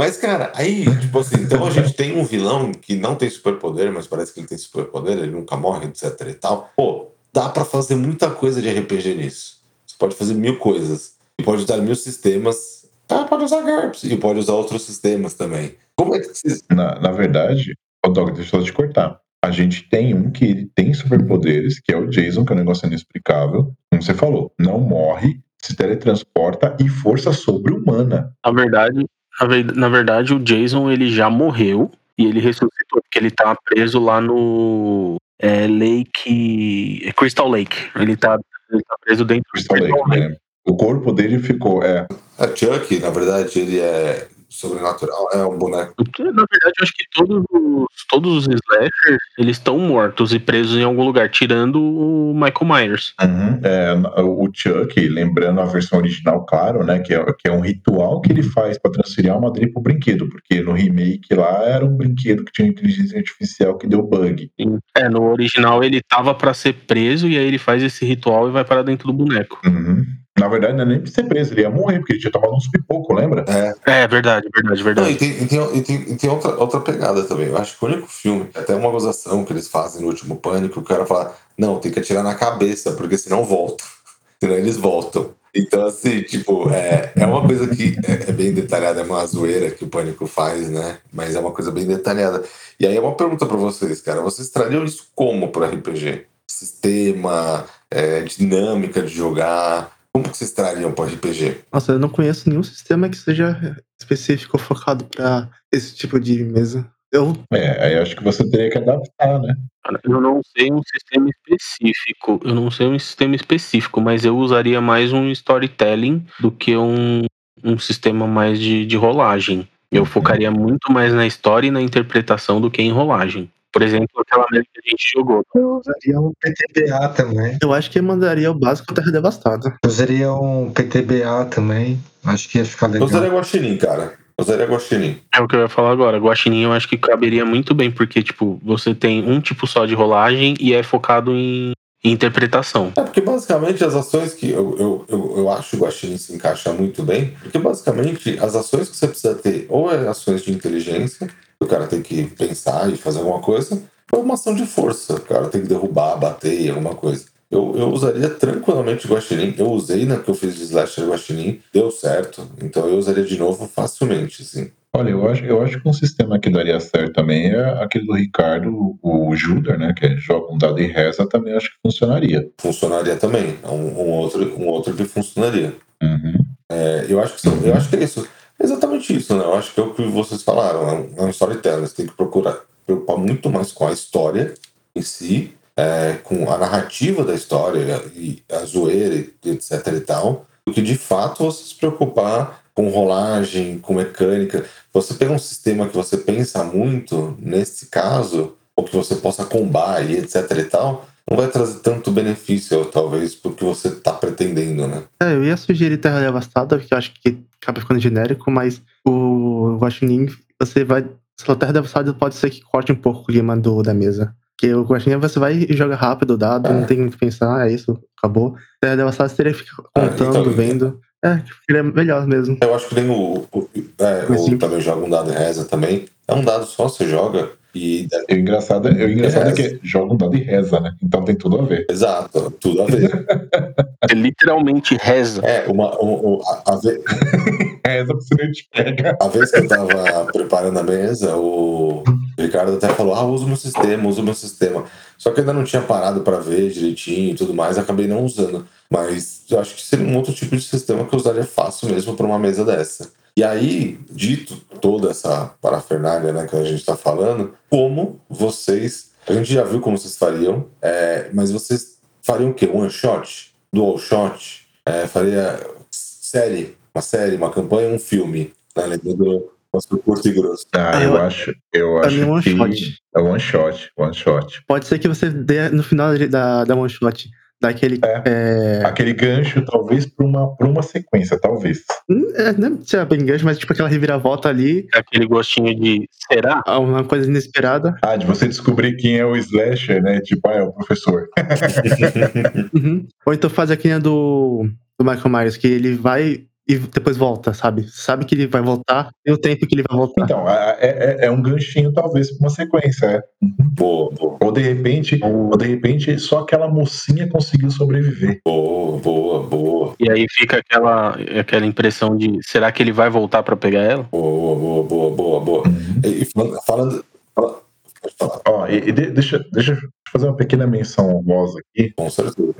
B: Mas, cara, aí, tipo assim, então a gente tem um vilão que não tem superpoder, mas parece que ele tem superpoder, ele nunca morre, etc e tal. Pô, dá pra fazer muita coisa de RPG nisso. Você pode fazer mil coisas. E pode usar mil sistemas. Ah, pode usar GURPS. E pode usar outros sistemas também. Como é que vocês.
G: Na, na verdade, o Dog, deixa eu te cortar. A gente tem um que ele tem superpoderes, que é o Jason, que é um negócio inexplicável. Como você falou, não morre, se teletransporta e força sobre-humana.
E: Na verdade, na, ve- na verdade, o Jason ele já morreu e ele ressuscitou, porque ele tá preso lá no é, Lake. é Crystal Lake. Ele tá, ele tá preso dentro do
G: Crystal Lake, né? O corpo dele ficou. É,
B: A Chuck, na verdade, ele é sobrenatural, é um boneco.
E: Na verdade, eu acho que todos os, todos os slashers eles estão mortos e presos em algum lugar, tirando o Michael Myers.
G: Uhum. É, o Chuck, lembrando a versão original, claro, né? Que é, que é um ritual que ele faz para transferir a alma dele pro brinquedo, porque no remake lá era um brinquedo que tinha inteligência artificial que deu bug.
E: É, no original ele tava pra ser preso e aí ele faz esse ritual e vai para dentro do boneco.
G: Uhum. Na verdade, não é nem pra ser preso, ele ia morrer, porque ele tinha tomado uns pipoco, lembra?
B: É.
E: É, verdade, verdade,
B: Não,
E: verdade.
B: e tem, e tem, e tem, e tem outra, outra pegada também. Eu acho que o único filme, até uma gozação que eles fazem no último Pânico, o cara fala: não, tem que atirar na cabeça, porque senão volta. (laughs) Senão eles voltam. Então, assim, tipo, é, é uma coisa que é, é bem detalhada, é uma zoeira que o Pânico faz, né? Mas é uma coisa bem detalhada. E aí é uma pergunta pra vocês, cara. Vocês trariam isso como pro RPG? Sistema, é, dinâmica de jogar. Como que vocês trariam pro RPG?
F: Nossa, eu não conheço nenhum sistema que seja específico ou focado pra esse tipo de mesa. Eu,
G: É, aí eu acho que você teria que adaptar, né?
E: Eu não sei um sistema específico. Eu não sei um sistema específico, mas eu usaria mais um storytelling do que um, um sistema mais de, de rolagem. Eu focaria muito mais na história e na interpretação do que em rolagem. Por exemplo, aquela mesa que a gente jogou.
H: Eu usaria um PTBA também.
F: eu acho que eu mandaria o básico Terra Devastada.
H: Eu usaria um PTBA também. Acho que ia ficar
B: Eu
H: legal.
B: usaria Guaxinim, cara. Eu usaria Guaxinim.
E: É o que eu ia falar agora. Guaxinim eu acho que caberia muito bem, porque, tipo, você tem um tipo só de rolagem e é focado em, em interpretação.
B: É porque basicamente as ações que eu, eu, eu, eu acho que o Guaxinim se encaixa muito bem, porque basicamente as ações que você precisa ter ou é ações de inteligência, o cara tem que pensar e fazer alguma coisa, ou uma ação de força, o cara tem que derrubar, bater alguma coisa. Eu, eu usaria tranquilamente o Guaxinim. Eu usei na que eu fiz de Slasher Guaxinim, deu certo. Então eu usaria de novo facilmente, assim.
G: Olha, eu acho, eu acho que um sistema que daria certo também é aquele do Ricardo, o Judar, né? Que é joga um dado e reza, também acho que funcionaria.
B: Funcionaria também. É um, um outro, um outro que funcionaria.
G: Uhum.
B: É, eu, acho que, eu acho que é isso. É exatamente isso, né? Eu acho que é o que vocês falaram. É um, é um storytelling. Você tem que procurar preocupar muito mais com a história em si, é, com a narrativa da história e a zoeira, e etc e tal, do que de fato você se preocupar com rolagem, com mecânica. Você pegar um sistema que você pensa muito, nesse caso, ou que você possa combar e etc e tal, não vai trazer tanto benefício, talvez, porque você está pretendendo, né?
F: É, eu ia sugerir Terra Devastada, porque eu acho que acaba ficando genérico, mas o Guaxinim, você vai. Terra Devastada, pode ser que corte um pouco o clima do, da mesa. Porque o Guaxinim você vai e joga rápido o dado,
B: É.
F: não tem muito o que pensar, é isso, acabou. Terra devastada você teria que ficar
B: Ah,
F: contando,
B: então-
F: vendo. É, ele é melhor mesmo.
B: Eu acho que nem o. o, é, o também joga um dado e reza também. É um dado só, você joga. E.
G: O engraçado, é- o engraçado é, que joga um dado e reza, né? Então tem tudo a ver.
B: Exato, tudo a ver.
E: Você (laughs) literalmente reza.
B: É, uma, um- um- a, a ve- (laughs)
G: Reza pra você não te pega.
B: a vez que eu tava preparando a mesa, o Ricardo até falou: Ah, usa o meu sistema, usa o meu sistema. Só que eu ainda não tinha parado pra ver direitinho e tudo mais, acabei não usando. Mas eu acho que seria um outro tipo de sistema que eu usaria fácil mesmo pra uma mesa dessa. E aí, dito toda essa parafernália né, que a gente tá falando, como vocês. A gente já viu como vocês fariam, é, mas vocês fariam o quê? One shot? Dual shot? É, faria série, uma série, uma campanha, um filme. Né? Lembrando nosso curto e grosso.
G: Ah,
F: Ah,
G: eu,
F: eu-
G: acho. Eu acho
F: é one
G: que
F: shot.
G: é one shot, one shot.
F: Pode ser que você dê no final da, da one shot, daquele. É.
G: Aquele gancho, talvez, pra uma, pra uma sequência, talvez.
F: É, não é se é bem gancho, mas tipo aquela reviravolta ali,
E: Aquele gostinho de será?
F: uma coisa inesperada.
G: Ah, de você descobrir quem é o slasher, né? Tipo, ah, é o professor. (laughs)
F: Uhum. Ou então faz aquele do, do Michael Myers, que ele vai e depois volta, sabe? Sabe que ele vai voltar e o tempo que ele vai voltar.
G: Então, é, é, é um ganchinho, talvez, pra uma sequência, é.
B: Boa, boa,
G: Ou de repente, ou de repente, só aquela mocinha conseguiu sobreviver.
B: boa, boa, boa,
E: E aí fica aquela, aquela impressão de será que ele vai voltar pra pegar ela?
B: boa, boa, boa, boa, boa. E, e falando. falando
G: Ó, e, e de- deixa, deixa eu fazer uma pequena menção honrosa aqui
B: com certeza.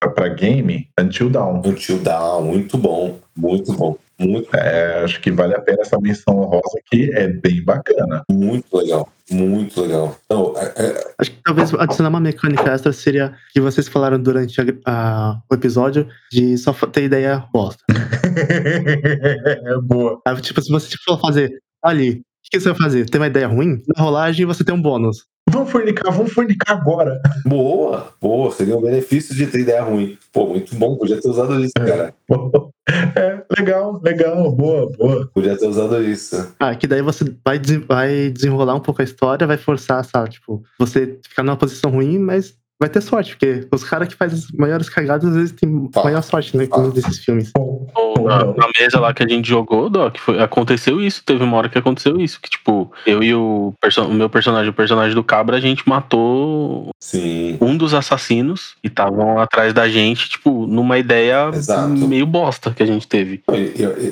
G: pra, pra game Until Dawn.
B: Until Down, muito bom, muito bom, muito,
G: É, acho que vale a pena essa menção honrosa aqui, é bem bacana.
B: muito legal, muito legal. Não, é- é-
F: Acho que talvez adicionar uma mecânica extra seria que vocês falaram durante a- a- o episódio de só ter ideia bosta.
G: é (laughs) boa.
F: Aí, tipo, se você for fazer ali, o que, você vai fazer? Tem uma ideia ruim? Na rolagem você tem um bônus.
G: Vamos fornicar, vamos fornicar agora.
B: boa, boa, seria um benefício de ter ideia ruim. Pô, muito bom, podia ter usado isso, cara. (laughs)
G: É, legal, legal, boa, boa.
B: Podia ter usado isso.
F: Ah, que daí você vai, vai desenrolar um pouco a história, vai forçar, sabe? Tipo, você ficar numa posição ruim, mas vai ter sorte, porque os caras que fazem as maiores cagadas, às vezes têm maior sorte, né?
B: Fato.
F: Desses filmes.
E: Ou na, na mesa lá que a gente jogou, Doc, foi, aconteceu isso. Teve uma hora que aconteceu isso. Que, tipo, eu e o, o meu personagem, o personagem do Cabra, a gente matou
B: Sim,
E: um dos assassinos e estavam atrás da gente, tipo, numa ideia
B: Exato.
E: meio bosta que a gente teve.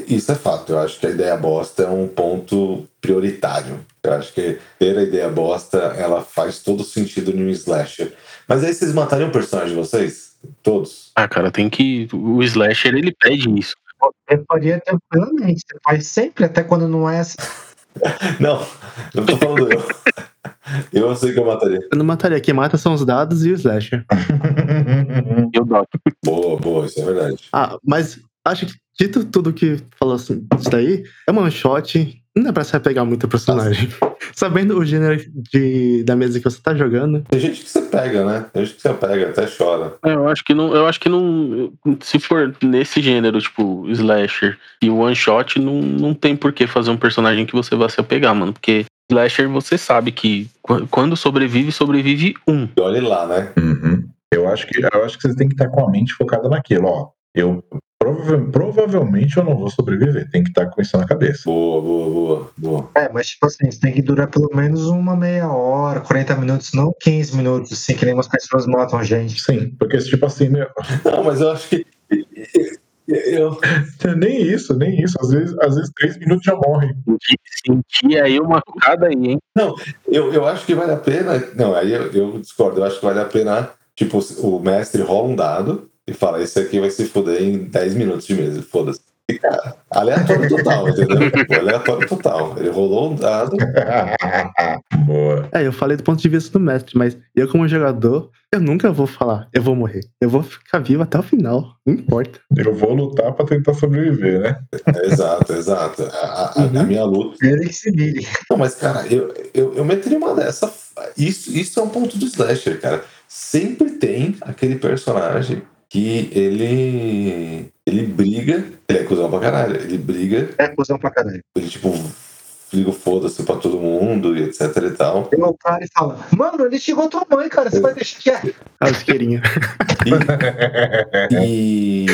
B: Isso é fato. Eu acho que a ideia bosta é um ponto prioritário. Eu acho que ter a ideia bosta, ela faz todo sentido um slasher. Mas aí vocês matariam o personagem de vocês? Todos?
E: Ah, cara, tem que. O slasher, ele pede isso.
H: Eu faria tranquilamente. Você faz sempre, até quando não é assim. (laughs)
B: Não, não tô falando eu. Eu sei que eu mataria.
F: Eu não mataria. Quem mata são os dados e o slasher.
E: E o Doc.
B: Boa, boa, isso é verdade.
F: Ah, mas acho que dito tudo que falou assim, isso daí, é uma one shot. Não dá pra se apegar muito ao personagem. (laughs) Sabendo o gênero de, da mesa que você tá jogando,
B: Tem gente que você pega, né? Tem gente que você pega, até chora.
E: É, Eu acho que não. Eu acho que não. Se for nesse gênero, tipo, slasher e one shot, não, não tem por que fazer um personagem que você vai se apegar, mano. Porque slasher você sabe que qu- quando sobrevive, sobrevive um.
B: E olhe lá, né?
G: Uhum. Eu acho que eu acho que você tem que estar com a mente focada naquilo, ó. Eu prova- provavelmente eu não vou sobreviver, tem que estar com isso na cabeça.
B: Boa, boa, boa, boa.
H: É, mas tipo assim, isso tem que durar pelo menos uma meia hora, 40 minutos, não 15 minutos, assim, que nem umas pessoas matam a gente.
G: Sim, porque tipo assim, meu, (laughs)
B: Não, mas eu acho que. (laughs) Eu, (laughs)
G: nem isso, nem isso. Às vezes, às vezes três minutos já morre.
E: Senti, aí uma cucada aí, hein?
B: eu, eu acho que vale a pena. Não, aí eu, eu discordo. Eu acho que vale a pena. Tipo, o mestre rola um dado e fala: Esse aqui vai se foder em 10 minutos de mesa. Foda-se. E, cara, aleatório total, entendeu? Tipo, aleatório total. Ele rolou um dado. (laughs)
G: Boa.
F: é, eu falei do ponto de vista do mestre, mas eu como jogador, eu nunca vou falar, eu vou morrer. Eu vou ficar vivo até o final, não importa.
G: Eu vou lutar pra tentar sobreviver, né?
B: Exato, exato. A, a- a- a minha luta.
H: Ele que se vire.
B: Não, mas, cara, eu, eu, eu meteria uma dessa. Isso, isso é um ponto do slasher, cara. Sempre tem aquele personagem que ele. Ele briga. Ele é cuzão pra caralho. Ele briga.
H: É cuzão pra caralho.
B: Ele, tipo, ligo foda-se pra todo mundo e etc e tal.
H: E o cara fala, mano, ele chegou a tua mãe, cara, você vai deixar quieto.
F: Ah, o isqueirinho.
B: E,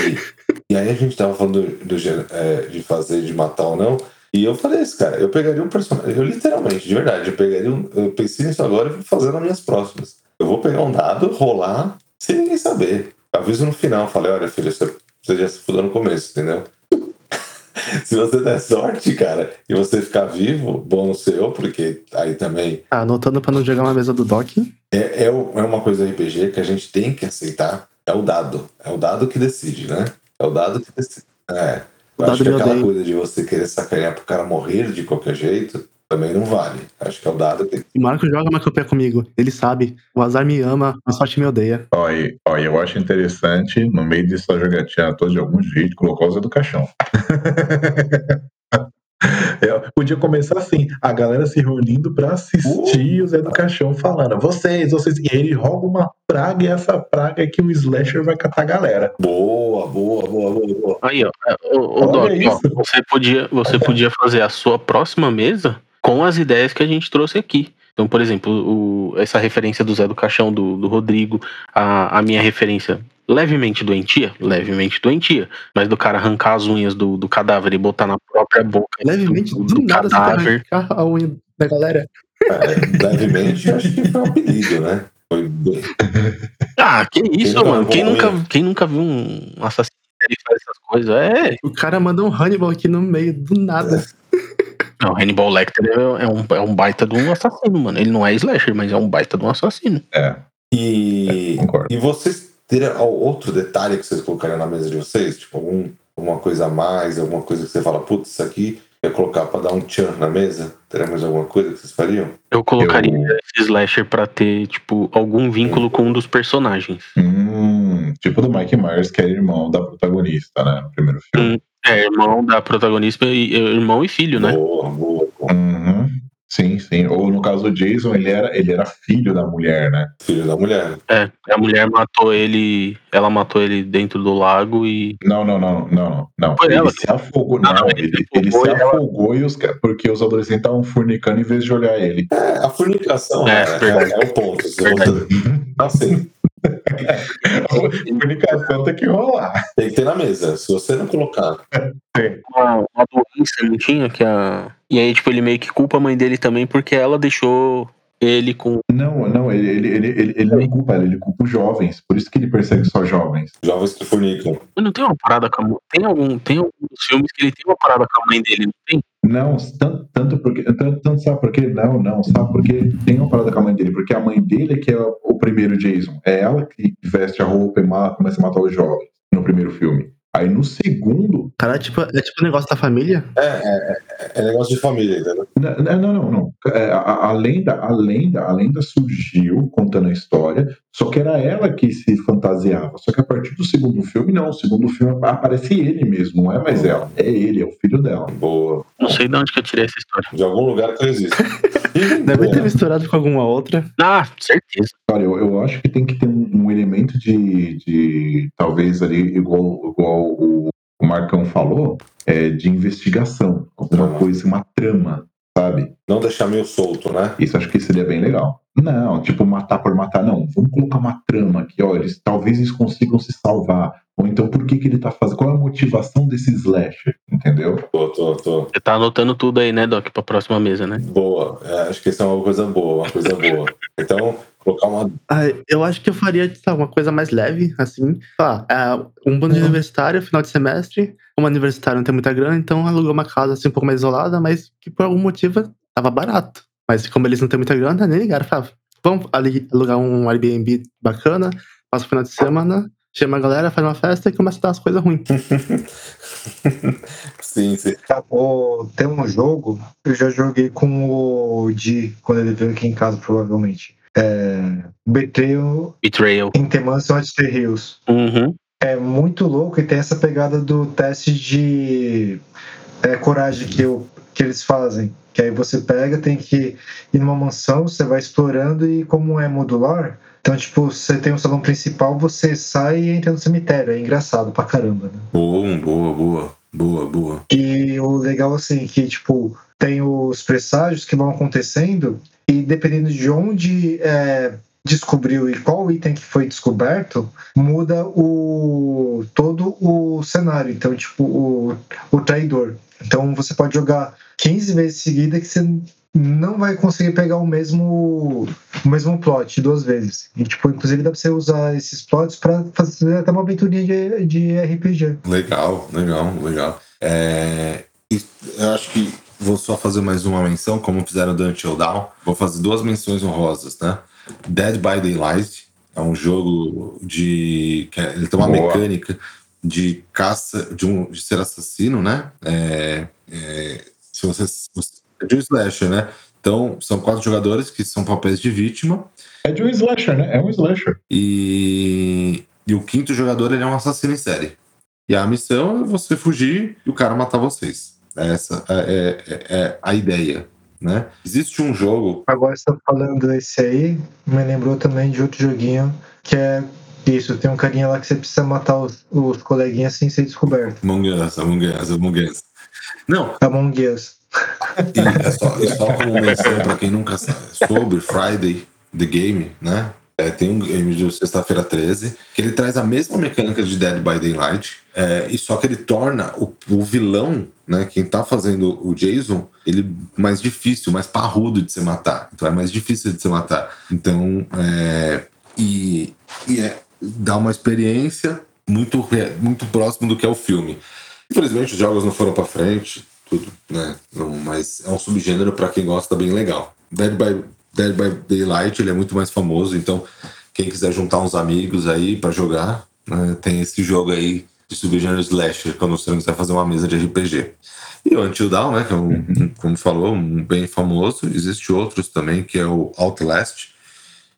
B: e aí a gente tava falando do, do é, de fazer, de matar ou não. E eu falei isso, cara, eu pegaria um personagem, eu literalmente, de verdade, eu pegaria um, eu pensei nisso agora e vou fazer nas minhas próximas. Eu vou pegar um dado, rolar, sem ninguém saber. Aviso no final, falei, olha, filho, você, você já se fudeu no começo, entendeu? (laughs) se você der sorte, cara, e você ficar vivo, bom seu, porque aí também
F: Ah, anotando pra não jogar uma mesa do Doc.
B: é, é, é uma coisa RPG que a gente tem que aceitar. É o dado. É o dado que decide, né? É o dado que decide. É. Eu acho que aquela
F: odeia.
B: coisa de você querer sacanear pro cara morrer de qualquer jeito também não vale. Acho que é o dado que.
F: O Marco joga Macropé comigo. Ele sabe. O azar me ama, a sorte me odeia.
G: Ó, e, ó, e eu acho interessante, no meio dessa jogatina toda, de algum jeito, colocar o Zé do Caixão. (laughs) Eu podia começar assim, a galera se reunindo pra assistir o Zé do Caixão falando, vocês, vocês, e ele rouba uma praga e essa praga é que o slasher vai catar a galera.
B: Boa, boa, boa, boa, boa.
E: Aí, ó. Ô, ô,
G: Olha
E: Doc, ó, você podia, você podia fazer a sua próxima mesa com as ideias que a gente trouxe aqui. Então, por exemplo, o- essa referência do Zé do Caixão, do, do Rodrigo, a, a minha referência levemente doentia, levemente doentia, mas do cara arrancar as unhas do, do cadáver e botar na própria boca
F: Levemente,
E: do,
F: do,
E: do
F: nada você quer
E: cadáver.
F: arrancar a unha da galera.
B: É, levemente, acho que foi um apelido, né? Foi bem.
E: Ah, que isso,
B: nunca
E: mano. Quem nunca,
B: unha?
E: quem nunca viu um assassino que faz essas coisas? É.
F: O cara manda um Hannibal aqui no meio, do nada.
E: Não, Hannibal Lecter é, é um, é um baita de um assassino, mano. Ele não é slasher, mas é um baita de um assassino.
G: É,
B: E,
G: concordo.
B: e vocês teriam outro detalhe que vocês colocariam na mesa de vocês? Tipo, algum, alguma coisa a mais, alguma coisa que você fala, putz, isso aqui ia colocar pra dar um tchan na mesa? Teria mais alguma coisa que vocês fariam?
E: Eu colocaria
G: Eu-
E: esse slasher pra ter, tipo, algum vínculo com um dos personagens.
G: Hum, tipo do Mike Myers, que era irmão da protagonista, né, no primeiro filme.
E: É, irmão da protagonista, e, irmão e filho, né?
B: Boa, boa, boa.
G: Uhum. Sim, sim. Ou no caso do Jason, ele era, ele era filho da mulher, né?
B: Filho da mulher.
E: É, a mulher matou ele, ela matou ele dentro do lago e.
G: Não, não, não, não, não. não.
E: Foi
G: ele
E: ela
G: se afogou.
E: Não,
G: Não,
E: não, ele
G: ele,
E: se
G: ele
E: afogou
G: se
E: e ela-
G: afogou e os, porque os adolescentes estavam fornicando em vez de olhar ele.
B: É, a fornicação
E: É,
B: é,
E: verdade.
B: é, é um ponto. Se
E: Verdade.
B: Assim,
G: fornicação tem que rolar.
B: tem que ter na mesa. Se você não colocar.
E: Uma, uma doença não tinha que a. E aí, tipo, ele meio que culpa a mãe dele também porque ela deixou ele com.
G: Não, não, ele, ele, ele, ele, ele não culpa ela, ele culpa os jovens. Por isso que ele persegue só jovens.
B: Jovens que fornicam.
E: Mas não tem uma parada com a mãe. Tem algum. Tem alguns filmes que ele tem uma parada com a mãe dele, não tem?
G: Não, tanto, tanto porque. Tanto, tanto sabe por quê? Não, não, sabe porque tem uma parada com a mãe dele, porque a mãe dele é que é o primeiro Jason. É ela que veste a roupa e mata, começa a matar os jovens no primeiro filme. Aí no segundo.
F: Cara, é tipo, é tipo um negócio da família.
B: É, é, é, é negócio de família, entendeu?
G: Não, não, não, não. É, a, a, a lenda, a lenda, a lenda surgiu contando a história, só que era ela que se fantasiava. Só que a partir do segundo filme, não. O segundo filme aparece ele mesmo, não é mais ela. É ele, é o filho dela.
B: Boa.
E: Não sei de onde que eu tirei essa história.
B: De algum lugar que existe. (laughs)
F: Deve ter misturado com alguma outra.
E: Ah, certeza.
G: Olha, eu, eu acho que tem que ter um, um elemento de, de talvez ali, igual, igual o, o Marcão falou, é, de investigação. Alguma
B: Trama.
G: coisa, uma trama, sabe?
B: Não deixar meio solto, né?
G: Isso acho que seria bem legal. Não, tipo, matar por matar, não. Vamos colocar uma trama aqui, ó. Eles, talvez eles consigam se salvar. Ou então, por que, que ele tá fazendo? Qual é a motivação desse slasher? Entendeu?
B: Tô, tô, tô.
E: Você tá anotando tudo aí, né, Doc, pra próxima mesa, né?
B: Boa. É, acho que isso é uma coisa boa, uma coisa boa. Então, colocar uma.
F: Ah, eu acho que eu faria sabe, uma coisa mais leve, assim. Ah, é, um bando de universitário, final de semestre. Como universitário não tem muita grana, então alugou uma casa assim um pouco mais isolada, mas que por algum motivo tava barato. Mas como eles não têm muita grana, nem ligaram. Falavam, vamos ali alugar um Airbnb bacana, passa o final de semana, chama a galera, faz uma festa e começa a dar as coisas ruins. (laughs)
B: sim, sim.
H: Tem um jogo, eu já joguei com o Di, quando ele veio aqui em casa, provavelmente. É, Betrayal
E: Betrayal.
H: in the Mansion of the Hills.
E: Uhum.
H: É muito louco e tem essa pegada do teste de é, coragem que, eu, que eles fazem. Que aí você pega, tem que ir numa mansão, você vai explorando e como é modular, então, tipo, você tem um salão principal, você sai e entra no cemitério. É engraçado pra caramba, né?
B: Boa, boa, boa. Boa, boa.
H: E o legal, assim, que, tipo, tem os presságios que vão acontecendo, e dependendo de onde é, descobriu e qual item que foi descoberto, muda o todo o cenário. Então, tipo, o, o traidor. Então você pode jogar 15 vezes seguida que você não vai conseguir pegar o mesmo o mesmo plot duas vezes. E, tipo, inclusive dá pra você usar esses plots pra fazer até uma aventurinha de, de RPG.
B: Legal, legal, legal. É, eu acho que vou só fazer mais uma menção, como fizeram do Until Dawn. Vou fazer duas menções honrosas, né? Dead by Daylight é um jogo de. que é- Ele tem uma
G: Boa.
B: mecânica de caça, de, um, de ser assassino, né? É, é, se você, é de um slasher, né? Então, são quatro jogadores que são papéis de vítima.
G: É de um slasher, né? É um slasher.
B: E, e o quinto jogador ele é um assassino em série. E a missão é você fugir e o cara matar vocês. Essa é, é- é a ideia, né? Existe um jogo
H: Agora você tá falando esse aí, me lembrou também de outro joguinho que é isso, tem um carinha lá que você precisa matar os, os coleguinhas sem ser descoberto.
B: Among Us, Among Us, Among Us. Não,
H: Among Us.
B: E é só, e só como menção para quem nunca sabe, sobre Friday The Game, né? É, tem um game de sexta-feira 13 que ele traz a mesma mecânica de Dead by Daylight, é, e só que ele torna o, o vilão, né? Quem tá fazendo o Jason, ele mais difícil, mais parrudo de se matar. Então é mais difícil de se matar. Então, é, e, e é, dá uma experiência muito, re- muito próximo do que é o filme. Infelizmente, os jogos não foram pra frente, tudo, né? Não, mas é um subgênero para quem gosta bem legal. Dead by, Dead by Daylight ele é muito mais famoso, então quem quiser juntar uns amigos aí para jogar, né, tem esse jogo aí de subgênero slasher, quando você não quiser fazer uma mesa de RPG. E o Until Dawn, né, que é um, um, como falou, um bem famoso. Existe outros também, que é o Outlast,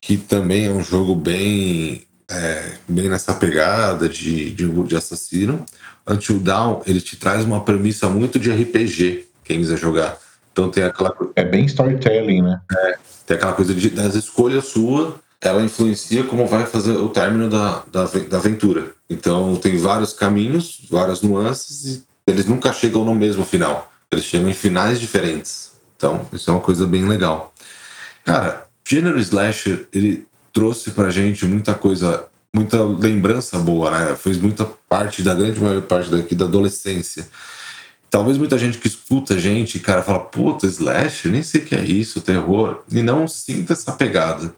B: que também é um jogo bem, é, bem nessa pegada de, de, de assassino. Until Dawn, ele te traz uma premissa muito de RPG, quem quiser jogar. Então tem aquela,
G: É bem storytelling, né?
B: tem aquela coisa de, das escolhas suas, ela influencia como vai fazer o término da, da, da aventura. Então tem vários caminhos, várias nuances, e eles nunca chegam no mesmo final. Eles chegam em finais diferentes. Então, isso é uma coisa bem legal. Cara, gênero slasher, ele trouxe pra gente muita coisa, muita lembrança boa, né? Fez muita parte da grande maior parte daqui da adolescência. Talvez muita gente que escuta a gente, cara, fala, puta, slash, nem sei o que é isso, terror, e não sinta essa pegada.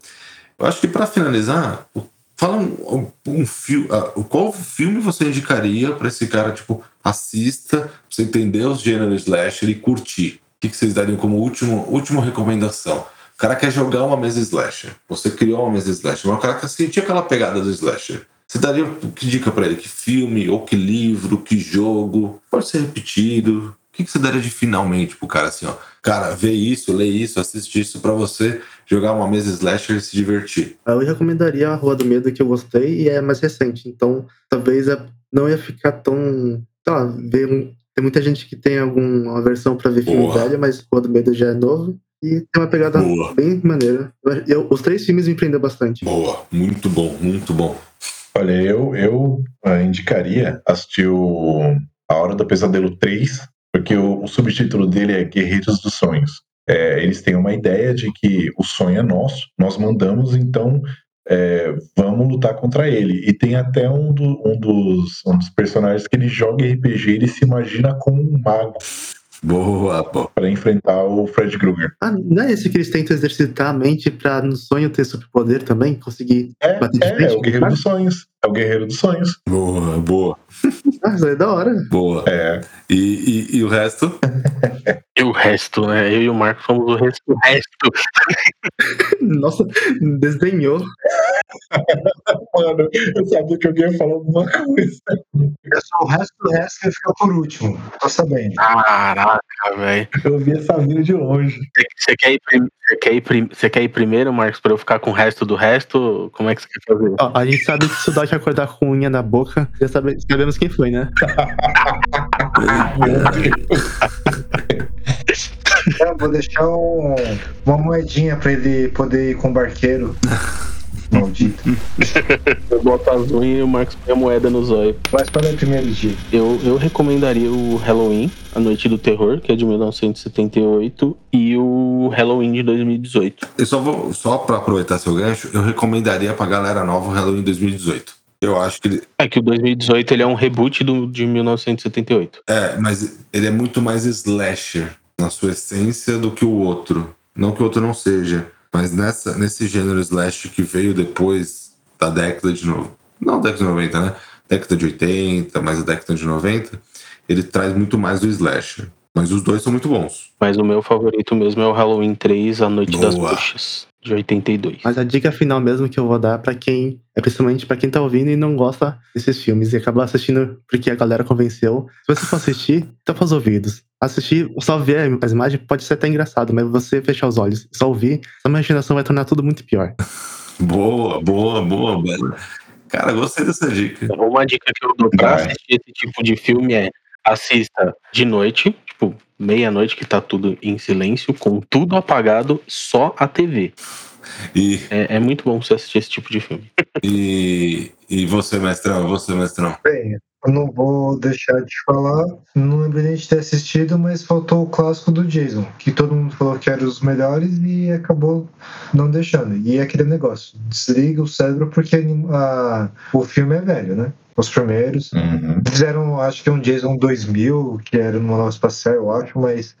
B: Eu acho que pra finalizar, fala um, um, um filme, qual filme você indicaria pra esse cara, tipo, assista, pra você entender os gêneros slasher e curtir? O que, que vocês dariam como último, última recomendação? O cara quer jogar uma mesa slasher. Você criou uma mesa slasher, mas o cara quer sentir aquela pegada do slasher. Você daria que dica pra ele? Que filme, ou que livro, que jogo? Pode ser repetido. O que, que você daria de finalmente pro cara assim, ó? Cara, vê isso, lê isso, assiste isso pra você jogar uma mesa slasher e se divertir.
F: Eu recomendaria a Rua do Medo, que eu gostei, e é mais recente. Então, talvez é- não ia ficar tão. Sei lá, ver um- tem muita gente que tem alguma versão pra ver filme velho, mas Rua do Medo já é novo. E tem uma pegada
B: Boa.
F: bem maneira. Eu- eu- os três filmes me prendeu bastante.
B: Boa, muito bom, muito bom.
G: Olha, eu, eu ah, indicaria assistir o A Hora do Pesadelo 3, porque o, o subtítulo dele é Guerreiros dos Sonhos. É, eles têm uma ideia de que o sonho é nosso, nós mandamos, então é, vamos lutar contra ele. E tem até um, do- um dos, um dos personagens que ele joga RPG, ele se imagina como um mago
B: Boa, pô.
G: para enfrentar o Fred Krueger.
F: Ah, não é esse que eles tentam exercitar a mente pra no sonho ter superpoder também? Conseguir
G: É,
F: bater de
G: é,
F: frente?
G: é o Guerreiro dos Sonhos. É o Guerreiro dos Sonhos.
B: Boa, boa, (laughs)
F: Ah, isso aí é da hora.
B: boa.
G: É,
B: E, e, e o resto? (laughs)
E: E o resto, né? Eu e o Marco somos o resto. O resto. (laughs)
F: Nossa, desenhou.
G: mano, eu sabia que alguém ia falar alguma coisa.
H: É só o resto do resto que fica por último. Tô sabendo.
E: Caraca, velho.
G: Eu vi essa vida de longe.
E: Você quer, quer prim- quer ir primeiro, Marcos, pra eu ficar com o resto do resto? Como é que você quer fazer?
F: Ó, a gente sabe que dá de acordar com unha na boca. Já sabe- sabemos quem foi, né?
H: Eu vou deixar um- uma moedinha pra ele poder ir com o barqueiro. (laughs) Maldito. (laughs)
E: Eu boto as unhas e o Marcos põe a moeda no zóio.
H: Mas qual é o primeiro dia?
E: Eu, eu recomendaria o Halloween, A Noite do Terror, que é de 1978, e o Halloween de 2018.
B: Eu só vou, só pra aproveitar seu gancho, eu recomendaria pra galera nova o Halloween 2018. Eu acho que ele.
E: É que o 2018 ele é um reboot do, de 1978.
B: É, mas ele é muito mais slasher na sua essência do que o outro. Não que o outro não seja, mas nessa, nesse gênero slash que veio depois da década de novo. Não década de 90, né? Década de 80, mais a década de 90, ele traz muito mais do slasher. Mas os dois são muito bons.
E: Mas o meu favorito mesmo é o Halloween 3, A Noite das
B: Boa.
E: Bruxas, de 82.
F: Mas a dica final mesmo que eu vou dar pra quem, é principalmente pra quem tá ouvindo e não gosta desses filmes e acaba assistindo porque a galera convenceu. Se você for assistir, tampa os ouvidos. Assistir, só ver as imagens pode ser até engraçado, mas você fechar os olhos, só ouvir, sua imaginação vai tornar tudo muito pior.
B: Boa, boa, boa. Cara, gostei dessa dica.
E: Uma dica que eu dou pra assistir esse tipo de filme é assista de noite, meia-noite que tá tudo em silêncio, com tudo apagado, só a TV.
B: E,
E: É, é muito bom você assistir esse tipo de filme.
B: e, e você, mestrão? Você, mestrão?
H: Bem, eu não vou deixar de falar, não lembro nem de ter assistido, mas faltou o clássico do Jason, que todo mundo falou que era os melhores e acabou não deixando. E é aquele negócio, desliga o cérebro porque a o filme é velho, né? Os primeiros.
G: Uhum.
H: Fizeram, acho que um Jason 2000, que era numa nova espacial, eu acho, mas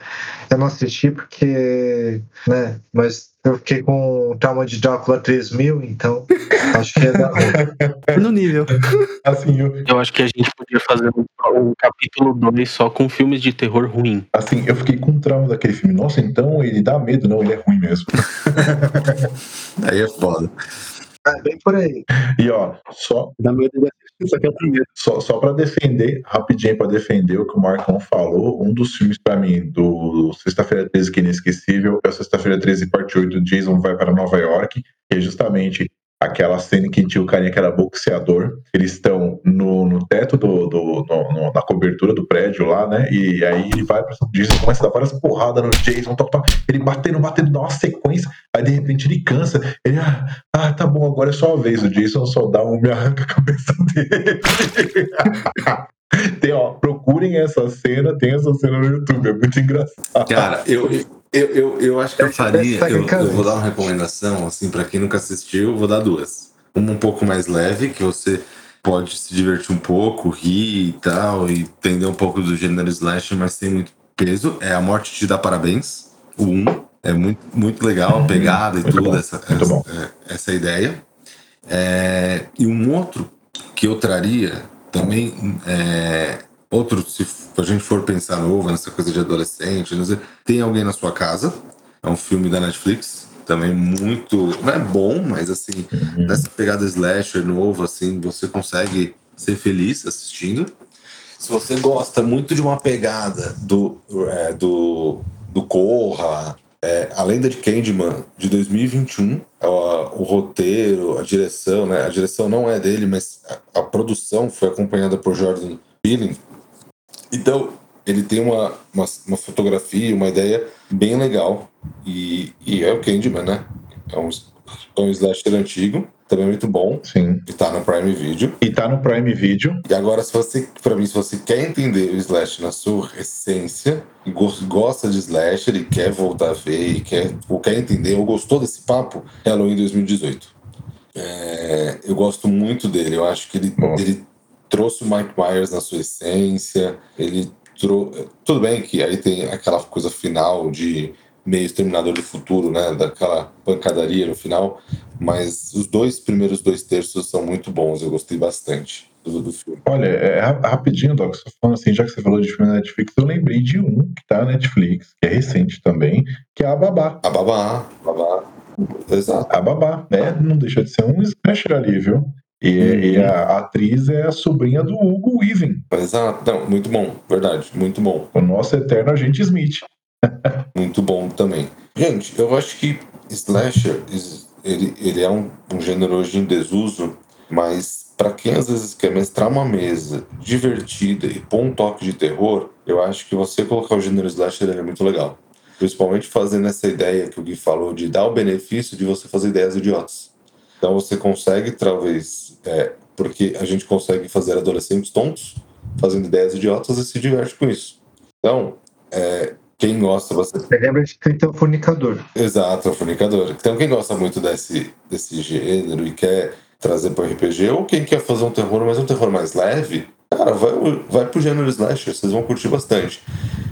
H: eu não assisti porque, né, mas eu fiquei com trauma de Drácula 3000, então acho que dar ruim.
F: No nível. (laughs)
G: Assim, eu,
E: Eu acho que a gente podia fazer um, um capítulo 2 só com filmes de terror ruim.
G: assim, eu fiquei com trauma daquele filme. Nossa, então ele dá medo, não, ele é ruim mesmo. (laughs)
B: Aí é foda.
H: É bem por aí.
G: E ó, só,
F: só que é o primeiro.
G: só, só para defender, rapidinho para defender o que o Marcão falou, um dos filmes para mim do Sexta-feira 13 que é inesquecível é o Sexta-feira 13 parte 8, Jason vai para Nova York, que é justamente aquela cena que tinha o carinha que era boxeador, eles estão no, no teto do, do no- no- na cobertura do prédio lá, né? E aí ele vai para Jason, começa a dar várias porradas no Jason, tal, tal, ele batendo, batendo, dá uma sequência, aí de repente ele cansa, ele, ah, ah, tá bom, agora é só a vez, o Jason só dá um, me arranca a cabeça (laughs) dele. Tem, ó, procurem essa cena, tem essa cena no YouTube, é muito engraçado.
B: Cara, eu, eu, eu, eu acho que eu faria. Eu, eu vou dar uma recomendação, assim, pra quem nunca assistiu, eu vou dar duas. Uma um pouco mais leve, que você pode se divertir um pouco, rir e tal, e entender um pouco do gênero slash, mas sem muito peso. É A Morte Te Dá Parabéns, o 1. É muito, muito legal, a pegada e
G: Muito
B: tudo,
G: bom,
B: essa, essa, é, essa ideia. É, e um outro que eu traria também é, outro, se a gente for pensar novo, nessa coisa de adolescente, não sei, tem alguém na sua casa. É um filme da Netflix, também muito. Não é bom, mas assim, nessa pegada slasher novo, assim, você consegue ser feliz assistindo. Se você gosta muito de uma pegada do, é, do, do Corra, é, a lenda de Candyman de 2021, é, o, o roteiro, a direção, né? A direção não é dele, mas a, a produção foi acompanhada por Jordan Peele. Então, ele tem uma, uma, uma fotografia, uma ideia bem legal. E, e é o Candyman, né? É um, é um slasher antigo, também muito bom,
G: Sim.
B: que tá no Prime Video.
G: E tá no Prime Video.
B: E agora, se você, pra mim, se você quer entender o Slash na sua essência, e gos- gosta de Slasher e quer voltar a ver, e quer, ou quer entender, ou gostou desse papo, Halloween 2018. É, eu gosto muito dele, eu acho que ele, ele trouxe o Mike Myers na sua essência, ele trouxe. Tudo bem que aí tem aquela coisa final de meio Exterminador do Futuro, né? Daquela pancadaria no final, mas os dois primeiros dois terços são muito bons, eu gostei bastante do, do filme.
G: Olha, é, ra- rapidinho, Doc, só falando assim, já que você falou de filme na Netflix, eu lembrei de um que tá na Netflix, que é recente também, que é a Babá.
B: A babá, babá. Exato.
G: A Babá, né? Não deixa de ser um slasher ali, viu? E, e a atriz é a sobrinha do Hugo Weaving,
B: Exato. Não, muito bom, verdade, muito bom.
G: o nosso eterno agente Smith. (laughs)
B: Muito bom também. Gente, eu acho que slasher, ele, ele é um, um gênero hoje em desuso, mas para quem às vezes quer mestrar uma mesa divertida e pôr um toque de terror, eu acho que você colocar o gênero slasher é muito legal. Principalmente fazendo essa ideia que o Gui falou de dar o benefício de você fazer ideias idiotas. Então você consegue, talvez, é, porque a gente consegue fazer adolescentes tontos, fazendo ideias idiotas e se diverte com isso. Então, é, quem gosta bastante.
H: Você lembra de quem tem o fornicador.
B: Exato, o fornicador. Então, quem gosta muito desse, desse gênero e quer trazer para RPG, ou quem quer fazer um terror, mas um terror mais leve, cara, vai, vai pro gênero slasher, vocês vão curtir bastante.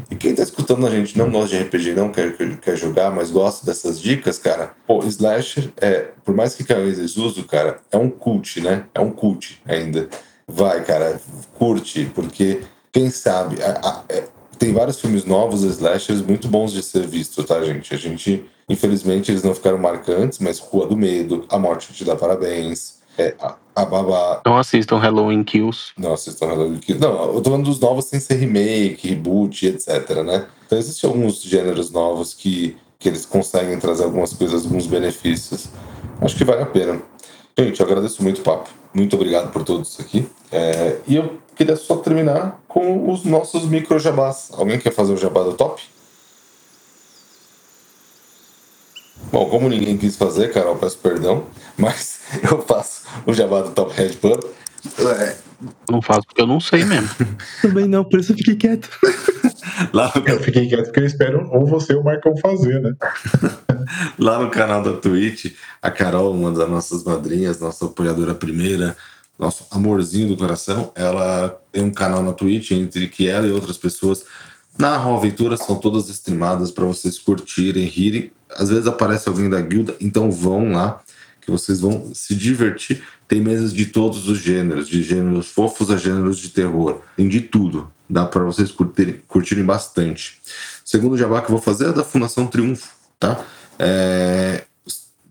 B: E quem tá escutando a gente não gosta de RPG, não quer, quer jogar, mas gosta dessas dicas, cara, pô, slasher é, por mais que caiu em desuso, cara, é um cult, né? É um cult ainda. Vai, cara, curte, porque quem sabe, a, a, é, tem vários filmes novos, slashers, muito bons de ser visto, tá, gente? A gente, infelizmente, eles não ficaram marcantes, mas Rua do Medo, A Morte Te Dá Parabéns, é, a, a Babá.
E: Não assistam Halloween Kills.
B: Não assistam Halloween Kills. Não, eu tô falando dos novos sem ser remake, reboot, etc, né? Então existem alguns gêneros novos que, que eles conseguem trazer algumas coisas, alguns benefícios. Acho que vale a pena. Gente, eu agradeço muito o papo. Muito obrigado por tudo isso aqui. É, e eu queria só terminar com os nossos micro jabás. Alguém quer fazer o jabá do top? Bom, como ninguém quis fazer, Carol, peço perdão, mas (laughs) eu faço o jabá do Top Red Pub. É.
E: Não faço porque eu não sei mesmo. (laughs)
F: Também não, por isso eu fiquei quieto. (laughs)
B: Lá no...
G: Eu fiquei quieto porque eu espero ou você ou o Marcão fazer, né?
B: Lá no canal da Twitch, a Carol, uma das nossas madrinhas, nossa apoiadora primeira, nosso amorzinho do coração, ela tem um canal na Twitch entre que ela e outras pessoas narram aventuras, são todas streamadas para vocês curtirem, rirem. Às vezes aparece alguém da guilda, então vão lá, que vocês vão se divertir. Tem mesas de todos os gêneros, de gêneros fofos a gêneros de terror, tem de tudo. Dá para vocês curtirem, curtirem bastante. O segundo jabá que eu vou fazer é da Fundação Triunfo, tá? É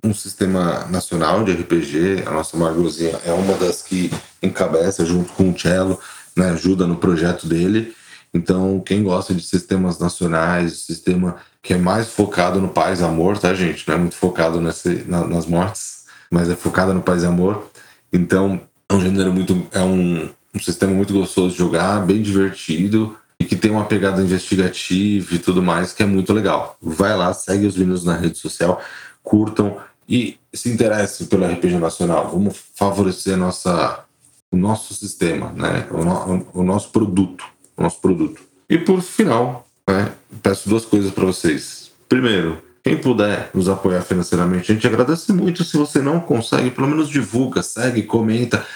B: um sistema nacional de RPG. A nossa Margozinha é uma das que encabeça junto com o Cello, né, ajuda no projeto dele. Então, quem gosta de sistemas nacionais, sistema que é mais focado no paz amor, tá, gente? Não é muito focado nesse, na, nas mortes, mas é focado no paz e amor. Então, é um gênero muito. É um, um sistema muito gostoso de jogar, bem divertido e que tem uma pegada investigativa e tudo mais, que é muito legal. Vai lá, segue os meninos na rede social, curtam e se interessem pelo RPG nacional. Vamos favorecer nossa, o nosso sistema, né? o, no, o nosso produto. O nosso produto. E por final, né, peço duas coisas para vocês. Primeiro, quem puder nos apoiar financeiramente, a gente agradece muito. Se você não consegue, pelo menos divulga, segue, comenta,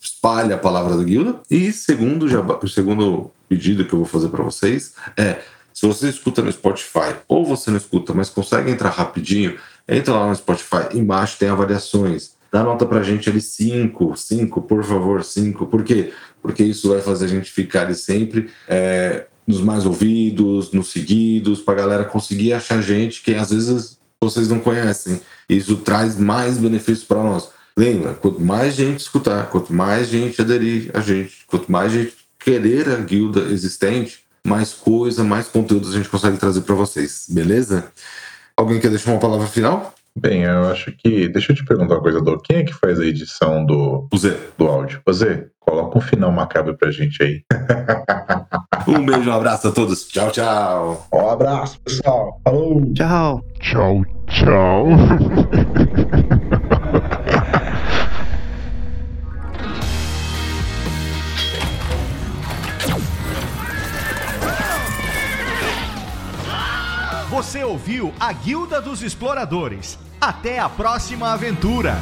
B: espalha a palavra da guilda. E segundo, já, o segundo pedido que eu vou fazer para vocês é: se você escuta no Spotify ou você não escuta, mas consegue entrar rapidinho, entra lá no Spotify, embaixo tem avaliações. Dá nota pra gente ali 5, 5, por favor, 5. Por quê? Porque isso vai fazer a gente ficar ali sempre é, nos mais ouvidos, nos seguidos, pra galera conseguir achar gente que às vezes vocês não conhecem. Isso traz mais benefícios para nós. Lembra, quanto mais gente escutar, quanto mais gente aderir a gente, quanto mais gente querer a guilda existente, mais coisa, mais conteúdo a gente consegue trazer para vocês, beleza? Alguém quer deixar uma palavra final?
G: Bem, eu acho que. Deixa eu te perguntar uma coisa, Dô. Quem é que faz a edição do,
B: O Zé.
G: do áudio? Ô Zé, coloca um final macabro pra gente aí. (laughs)
B: Um beijo, um abraço a todos. Tchau, tchau.
G: Um abraço, pessoal. Falou!
F: Tchau.
D: Tchau, tchau.
A: Você ouviu a Guilda dos Exploradores. Até a próxima aventura!